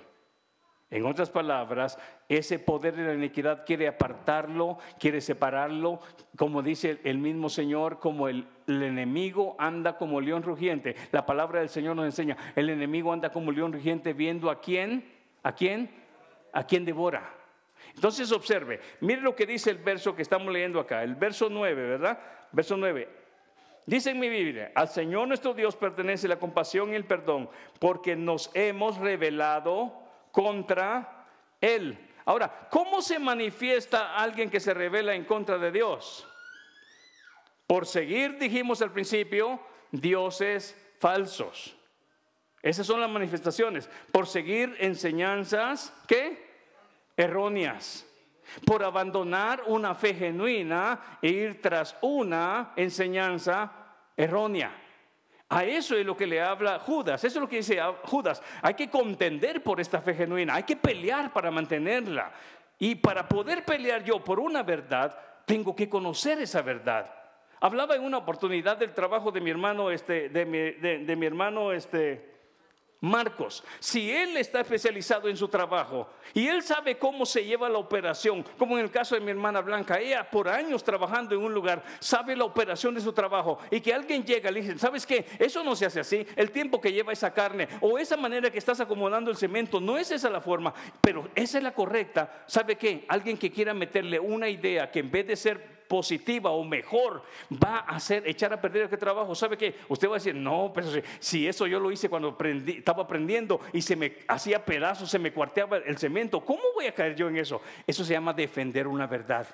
En otras palabras, ese poder de la iniquidad quiere apartarlo, quiere separarlo, como dice el mismo Señor, como el, enemigo anda como león rugiente. La palabra del Señor nos enseña, el enemigo anda como león rugiente viendo a quién, a quién, a quién devora. Entonces observe, mire lo que dice el verso que estamos leyendo acá, el verso 9, ¿verdad? Verso 9. Dice en mi Biblia, al Señor nuestro Dios pertenece la compasión y el perdón, porque nos hemos revelado contra Él. Ahora, ¿cómo se manifiesta alguien que se revela en contra de Dios? Por seguir, dijimos al principio, dioses falsos. Esas son las manifestaciones. Por seguir enseñanzas, ¿qué? Erróneas por abandonar una fe genuina e ir tras una enseñanza errónea. A eso es lo que le habla Judas, eso es lo que dice Judas. Hay que contender por esta fe genuina, hay que pelear para mantenerla. Y para poder pelear yo por una verdad, tengo que conocer esa verdad. Hablaba en una oportunidad del trabajo de mi hermano, este, de mi, de mi hermano, este, Marcos, si él está especializado en su trabajo y él sabe cómo se lleva la operación, como en el caso de mi hermana Blanca, ella por años trabajando en un lugar, sabe la operación de su trabajo y que alguien llega y le dice, ¿sabes qué? Eso no se hace así, el tiempo que lleva esa carne o esa manera que estás acomodando el cemento, no es esa la forma, pero esa es la correcta. ¿Sabe qué? Alguien que quiera meterle una idea que en vez de ser positiva o mejor va a hacer echar a perder el trabajo. ¿Sabe qué? Usted va a decir, no, pero si eso yo lo hice cuando estaba aprendiendo y se me hacía pedazos, se me cuarteaba el cemento, ¿cómo voy a caer yo en eso? Eso se llama defender una verdad.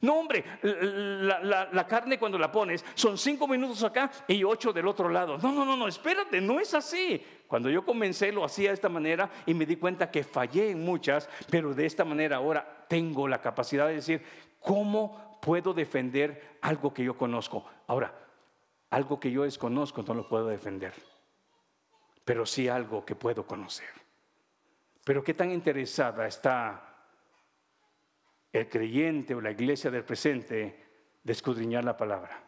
No, hombre, la, la, carne cuando la pones son cinco minutos acá y ocho del otro lado. No, no, no, no, espérate, no es así. Cuando yo comencé lo hacía de esta manera y me di cuenta que fallé en muchas, pero de esta manera ahora tengo la capacidad de decir, ¿cómo puedo defender algo que yo conozco. Ahora, algo que yo desconozco no lo puedo defender, pero sí algo que puedo conocer. Pero qué tan interesada está el creyente o la iglesia del presente de escudriñar la palabra.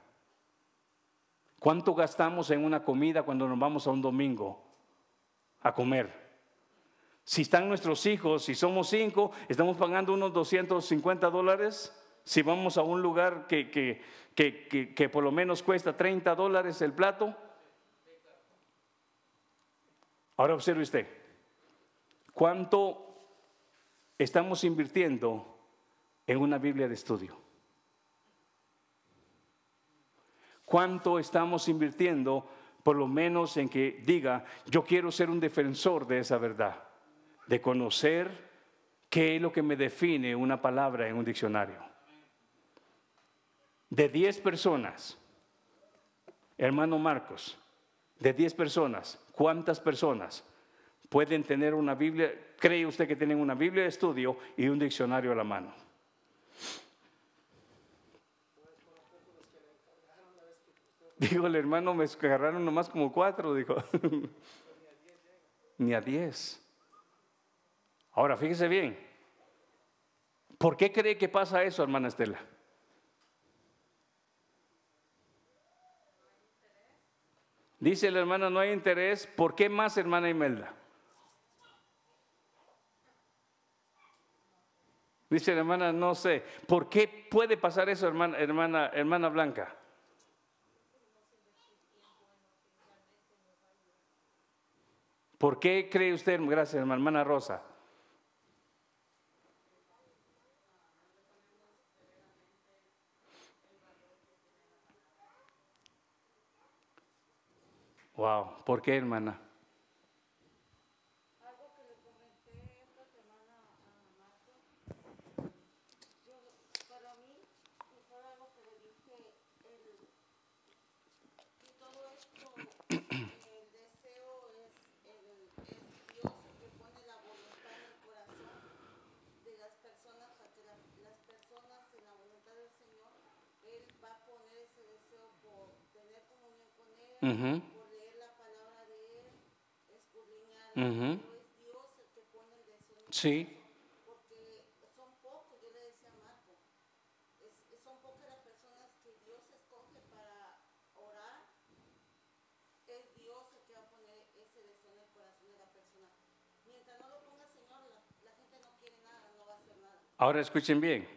¿Cuánto gastamos en una comida cuando nos vamos a un domingo a comer? Si están nuestros hijos, si somos cinco, estamos pagando unos 250 dólares si vamos a un lugar que, que, por lo menos cuesta 30 dólares el plato. Ahora observe usted, ¿cuánto estamos invirtiendo en una Biblia de estudio? ¿Cuánto estamos invirtiendo por lo menos en que diga, yo quiero ser un defensor de esa verdad, de conocer qué es lo que me define una palabra en un diccionario? De 10 personas, hermano Marcos, de 10 personas, ¿cuántas personas pueden tener una Biblia, cree usted que tienen una Biblia de estudio y un diccionario a la mano. Digo, el hermano, me agarraron nomás como cuatro, dijo. Ni a diez. Ahora, fíjese bien. ¿Por qué cree que pasa eso, hermana Estela? Dice la hermana, no hay interés. ¿Por qué más, hermana Imelda? Dice la hermana, no sé. ¿Por qué puede pasar eso, hermana, hermana, hermana Blanca? ¿Por qué cree usted, gracias hermana Rosa? Wow, ¿por qué hermana? por leer la palabra de Él, escudriñar. Uh deseo. Sí. Ahora escuchen bien.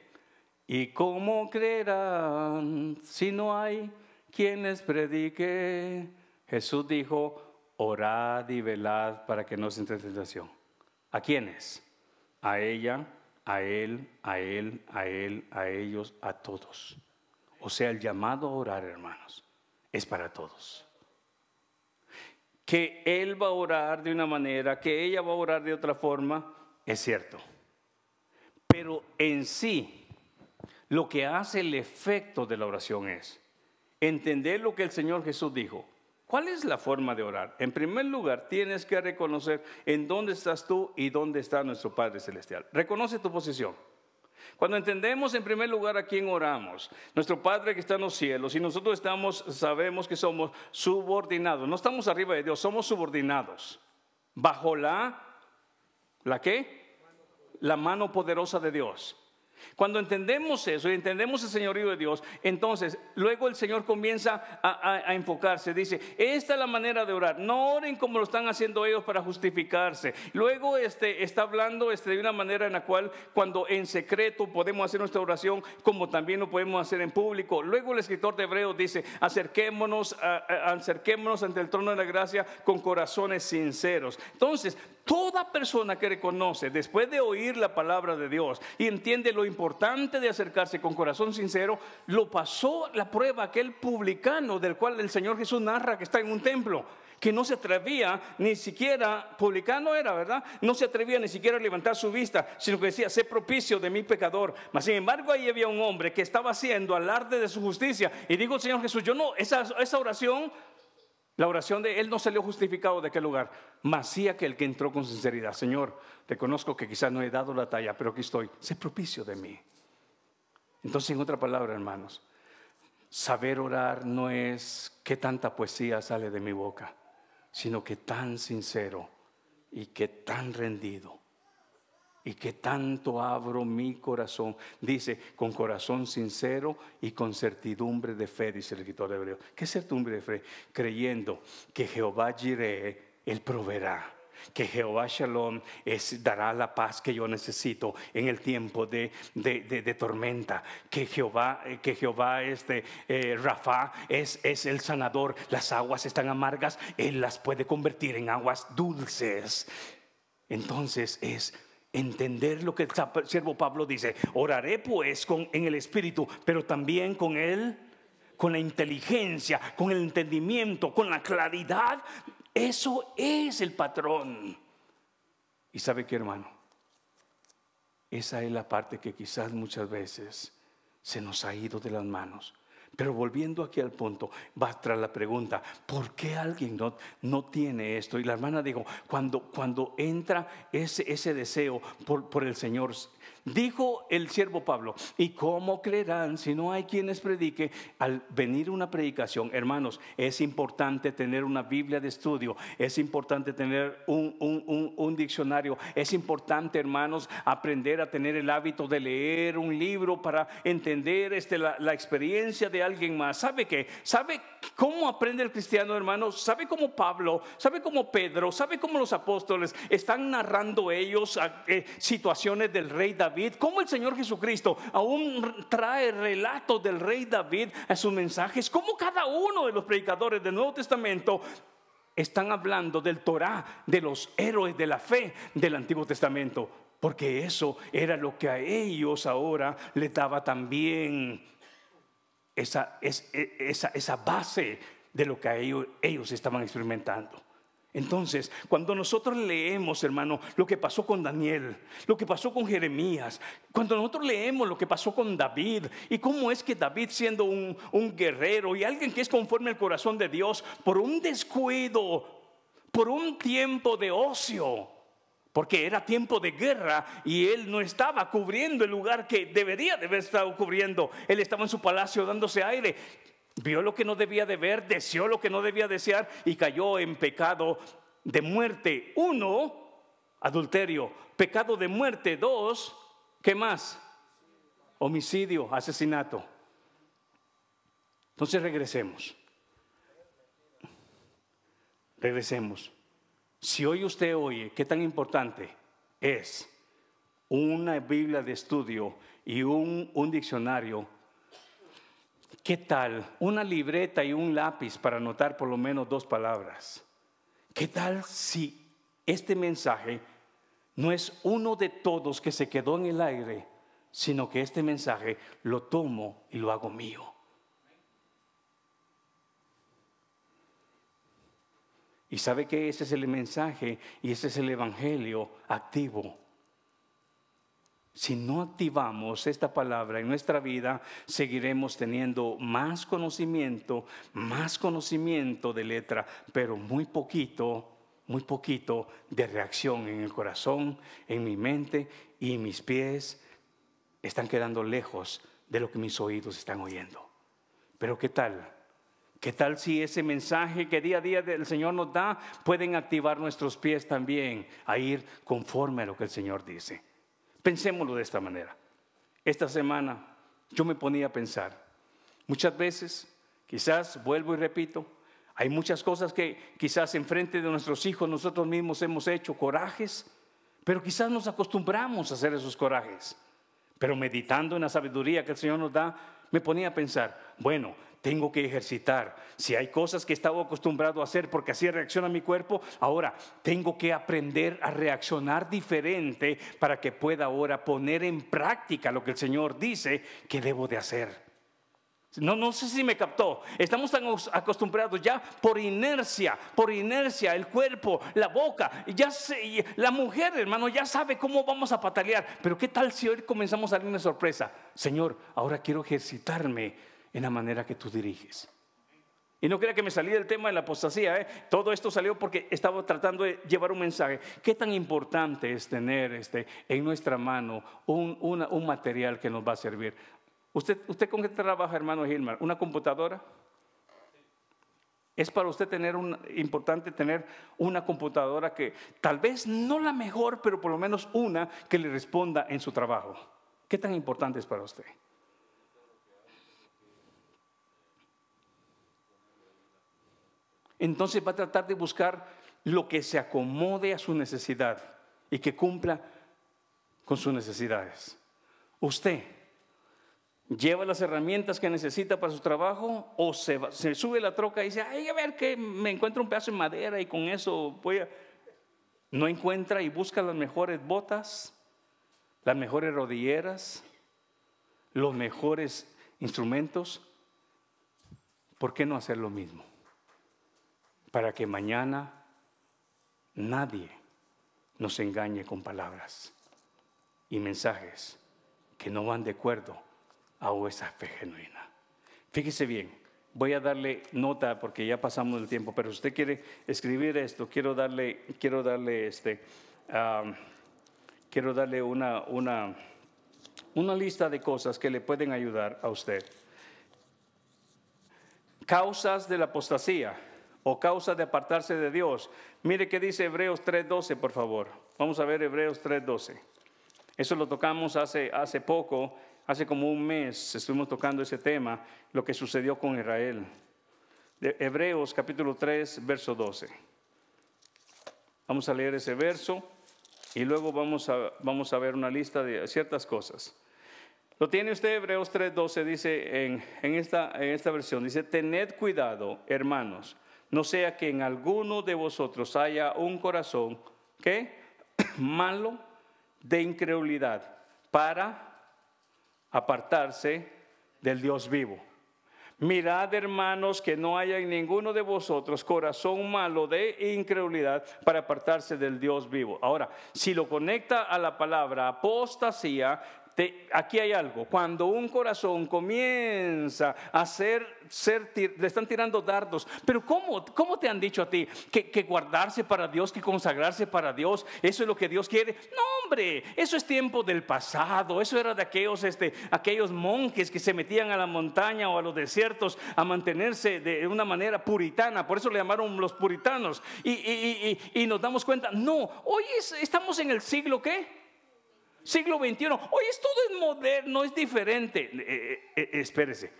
¿Y cómo creerán si no hay quien les predique. Jesús dijo, orad y velad para que no se entre tentación. ¿A quiénes? A ella, a él, a él, a él, a ellos, a todos. O sea, el llamado a orar, hermanos, es para todos. Que él va a orar de una manera, que ella va a orar de otra forma, es cierto. Pero en sí, lo que hace el efecto de la oración es entender lo que el Señor Jesús dijo. ¿Cuál es la forma de orar? En primer lugar, tienes que reconocer en dónde estás tú y dónde está nuestro Padre Celestial. Reconoce tu posición. Cuando entendemos en primer lugar a quién oramos, nuestro Padre que está en los cielos, y nosotros estamos, sabemos que somos subordinados, no estamos arriba de Dios, somos subordinados. Bajo la, ¿la qué? La mano poderosa de Dios. Cuando entendemos eso y entendemos el señorío de Dios, entonces luego el Señor comienza a, enfocarse. Dice, esta es la manera de orar. No oren como lo están haciendo ellos para justificarse. Luego este, está hablando este, de una manera en la cual cuando en secreto podemos hacer nuestra oración, como también lo podemos hacer en público. Luego el escritor de Hebreos dice, acerquémonos, acerquémonos ante el trono de la gracia con corazones sinceros. Entonces, toda persona que reconoce, después de oír la palabra de Dios y entiende lo importante de acercarse con corazón sincero, lo pasó la prueba aquel publicano del cual el Señor Jesús narra que está en un templo, que no se atrevía ni siquiera, publicano era, ¿verdad? No se atrevía ni siquiera a levantar su vista, sino que decía, sé propicio de mi pecador. Mas sin embargo ahí había un hombre que estaba haciendo alarde de su justicia y dijo Señor Jesús, yo no, esa, esa oración la oración de él no salió justificado de aquel lugar, mas sí aquel que entró con sinceridad. Señor, te conozco que quizás no he dado la talla, pero aquí estoy. Sé propicio de mí. Entonces, en otra palabra, hermanos, saber orar no es qué tanta poesía sale de mi boca, sino que tan sincero y que tan rendido y que tanto abro mi corazón. Dice, con corazón sincero y con certidumbre de fe, dice el escritor de Hebreo. ¿Qué certidumbre de fe? Creyendo que Jehová Jireh, Él proveerá. Que Jehová Shalom dará la paz que yo necesito en el tiempo de, de, tormenta. Que Jehová, eh, que Jehová este, eh, Rafa es, es el sanador. Las aguas están amargas, Él las puede convertir en aguas dulces. Entonces es entender lo que el siervo Pablo dice. Oraré pues con, en el Espíritu, pero también con él, con la inteligencia, con el entendimiento, con la claridad. Eso es el patrón. Y sabe qué, hermano, esa es la parte que quizás muchas veces se nos ha ido de las manos. Pero volviendo aquí al punto, va tras la pregunta, ¿por qué alguien no, no tiene esto? Y la hermana dijo, cuando, cuando entra ese, ese deseo por, por el Señor, Dijo el siervo Pablo, ¿y cómo creerán si no hay quienes predique? Al venir una predicación, hermanos, es importante tener una Biblia de estudio, es importante tener un, diccionario, es importante, hermanos, aprender a tener el hábito de leer un libro para entender este, la, la experiencia de alguien más. ¿Sabe qué? ¿Sabe cómo aprende el cristiano, hermanos? ¿Sabe cómo Pablo, sabe cómo Pedro, sabe cómo los apóstoles están narrando ellos eh, situaciones del rey David? David, como el Señor Jesucristo aún trae relatos del rey David a sus mensajes, como cada uno de los predicadores del Nuevo Testamento están hablando del Torah, de los héroes de la fe del Antiguo Testamento, porque eso era lo que a ellos ahora les daba también esa, esa, esa base de lo que ellos, ellos estaban experimentando. Entonces, cuando nosotros leemos, hermano, lo que pasó con Daniel, lo que pasó con Jeremías, cuando nosotros leemos lo que pasó con David y cómo es que David siendo un, guerrero y alguien que es conforme al corazón de Dios, por un descuido, por un tiempo de ocio, porque era tiempo de guerra y él no estaba cubriendo el lugar que debería de haber estado cubriendo, él estaba en su palacio dándose aire vio lo que no debía de ver, deseó lo que no debía desear y cayó en pecado de muerte. Uno, adulterio. Pecado de muerte. Dos, ¿qué más? Homicidio, asesinato. Entonces regresemos. Regresemos. Si hoy usted oye qué tan importante es una Biblia de estudio y un, un diccionario, ¿Qué tal una libreta y un lápiz para anotar por lo menos dos palabras? ¿Qué tal si este mensaje no es uno de todos que se quedó en el aire, sino que este mensaje lo tomo y lo hago mío? Y sabe que ese es el mensaje y ese es el evangelio activo. Si no activamos esta palabra en nuestra vida, seguiremos teniendo más conocimiento, más conocimiento de letra, pero muy poquito, muy poquito de reacción en el corazón, en mi mente y mis pies están quedando lejos de lo que mis oídos están oyendo. Pero ¿qué tal? ¿Qué tal si ese mensaje que día a día el Señor nos da pueden activar nuestros pies también a ir conforme a lo que el Señor dice? Pensémoslo de esta manera. Esta semana yo me ponía a pensar, muchas veces, quizás vuelvo y repito, hay muchas cosas que quizás enfrente de nuestros hijos nosotros mismos hemos hecho corajes, pero quizás nos acostumbramos a hacer esos corajes. Pero meditando en la sabiduría que el Señor nos da, me ponía a pensar, bueno, tengo que ejercitar. Si hay cosas que estaba acostumbrado a hacer porque así reacciona mi cuerpo, ahora tengo que aprender a reaccionar diferente para que pueda ahora poner en práctica lo que el Señor dice que debo de hacer. No, no sé si me captó. Estamos tan acostumbrados ya por inercia, por inercia, el cuerpo, la boca. Ya la mujer, hermano, ya sabe cómo vamos a patalear. Pero ¿qué tal si hoy comenzamos a darle una sorpresa? Señor, ahora quiero ejercitarme en la manera que tú diriges. Y no crea que me salí del tema de la apostasía. ¿eh? Todo esto salió porque estaba tratando de llevar un mensaje. ¿Qué tan importante es tener este, en nuestra mano un, un material que nos va a servir? ¿Usted, ¿Usted con qué trabaja, hermano Gilmar? ¿Una computadora? Es para usted tener un, importante tener una computadora que tal vez no la mejor, pero por lo menos una que le responda en su trabajo. ¿Qué tan importante es para usted? Entonces va a tratar de buscar lo que se acomode a su necesidad y que cumpla con sus necesidades. Usted lleva las herramientas que necesita para su trabajo o se, se sube la troca y dice, ay, a ver que me encuentro un pedazo de madera y con eso voy a... No encuentra y busca las mejores botas, las mejores rodilleras, los mejores instrumentos. ¿Por qué no hacer lo mismo? Para que mañana nadie nos engañe con palabras y mensajes que no van de acuerdo a esa fe genuina. Fíjese bien, voy a darle nota porque ya pasamos el tiempo, pero si usted quiere escribir esto, quiero darle, quiero darle este, quiero darle una, una, una lista de cosas que le pueden ayudar a usted. Causas de la apostasía o causa de apartarse de Dios. Mire qué dice Hebreos 3.12, por favor. Vamos a ver Hebreos 3.12. Eso lo tocamos hace, hace poco, hace como un mes, estuvimos tocando ese tema, lo que sucedió con Israel. Hebreos capítulo 3, verso 12. Vamos a leer ese verso y luego vamos a, vamos a ver una lista de ciertas cosas. Lo tiene usted, Hebreos 3:12, dice en, en, esta, en esta versión, dice, tened cuidado, hermanos, no sea que en alguno de vosotros haya un corazón, ¿qué? Malo de incredulidad para apartarse del Dios vivo. Mirad, hermanos, que no haya en ninguno de vosotros corazón malo de incredulidad para apartarse del Dios vivo. Ahora, si lo conecta a la palabra apostasía, aquí hay algo. Cuando un corazón comienza a ser, le están tirando dardos. Pero ¿cómo, cómo te han dicho a ti que, que, guardarse para Dios, que consagrarse para Dios, eso es lo que Dios quiere? No, hombre, eso es tiempo del pasado. Eso era de aquellos, este, aquellos monjes que se metían a la montaña o a los desiertos a mantenerse de una manera puritana. Por eso le llamaron los puritanos. Y, nos damos cuenta, no, hoy estamos en el siglo ¿qué? Siglo XXI. Hoy es todo es moderno, es diferente. Eh, eh, eh, espérese.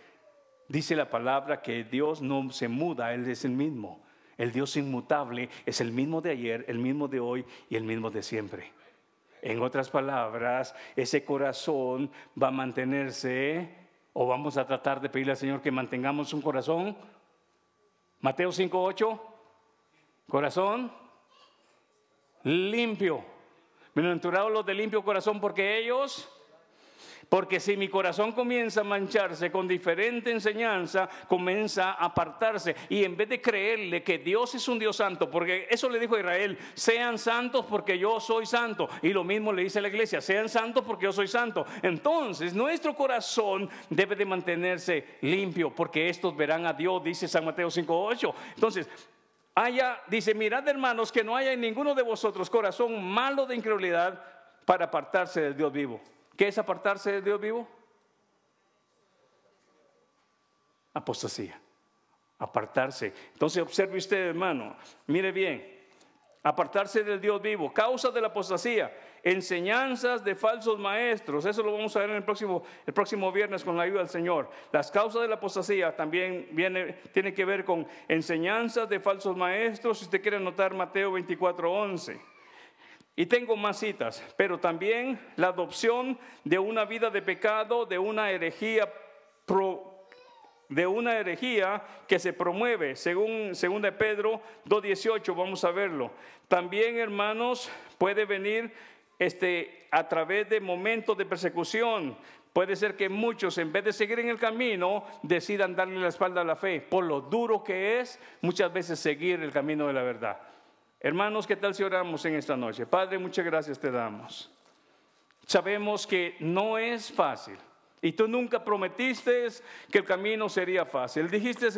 Dice la palabra que Dios no se muda, Él es el mismo. El Dios inmutable es el mismo de ayer, el mismo de hoy y el mismo de siempre. En otras palabras, ese corazón va a mantenerse o vamos a tratar de pedirle al Señor que mantengamos un corazón. Mateo 5:8. Corazón limpio Bienaventurados los de limpio corazón porque ellos, porque si mi corazón comienza a mancharse con diferente enseñanza, comienza a apartarse. Y en vez de creerle que Dios es un Dios santo, porque eso le dijo a Israel, sean santos porque yo soy santo. Y lo mismo le dice a la iglesia, sean santos porque yo soy santo. Entonces nuestro corazón debe de mantenerse limpio, porque estos verán a Dios, dice San Mateo 5.8. Entonces, haya, dice, mirad hermanos, que no haya en ninguno de vosotros corazón malo de incredulidad para apartarse del Dios vivo. ¿Qué es apartarse del Dios vivo? Apostasía. Apartarse. Entonces observe usted, hermano, mire bien, apartarse del Dios vivo, causa de la apostasía enseñanzas de falsos maestros. Eso lo vamos a ver en el próximo, el próximo viernes con la ayuda del Señor. Las causas de la apostasía también viene, tiene que ver con enseñanzas de falsos maestros. Si usted quiere anotar Mateo 24, 11. Y tengo más citas, pero también la adopción de una vida de pecado, de una herejía de una herejía que se promueve, según, de Pedro 2.18, vamos a verlo. También, hermanos, puede venir este, a través de momentos de persecución. Puede ser que muchos, en vez de seguir en el camino, decidan darle la espalda a la fe, por lo duro que es muchas veces seguir el camino de la verdad. Hermanos, ¿qué tal si oramos en esta noche? Padre, muchas gracias te damos. Sabemos que no es fácil. Y tú nunca prometiste que el camino sería fácil. Dijiste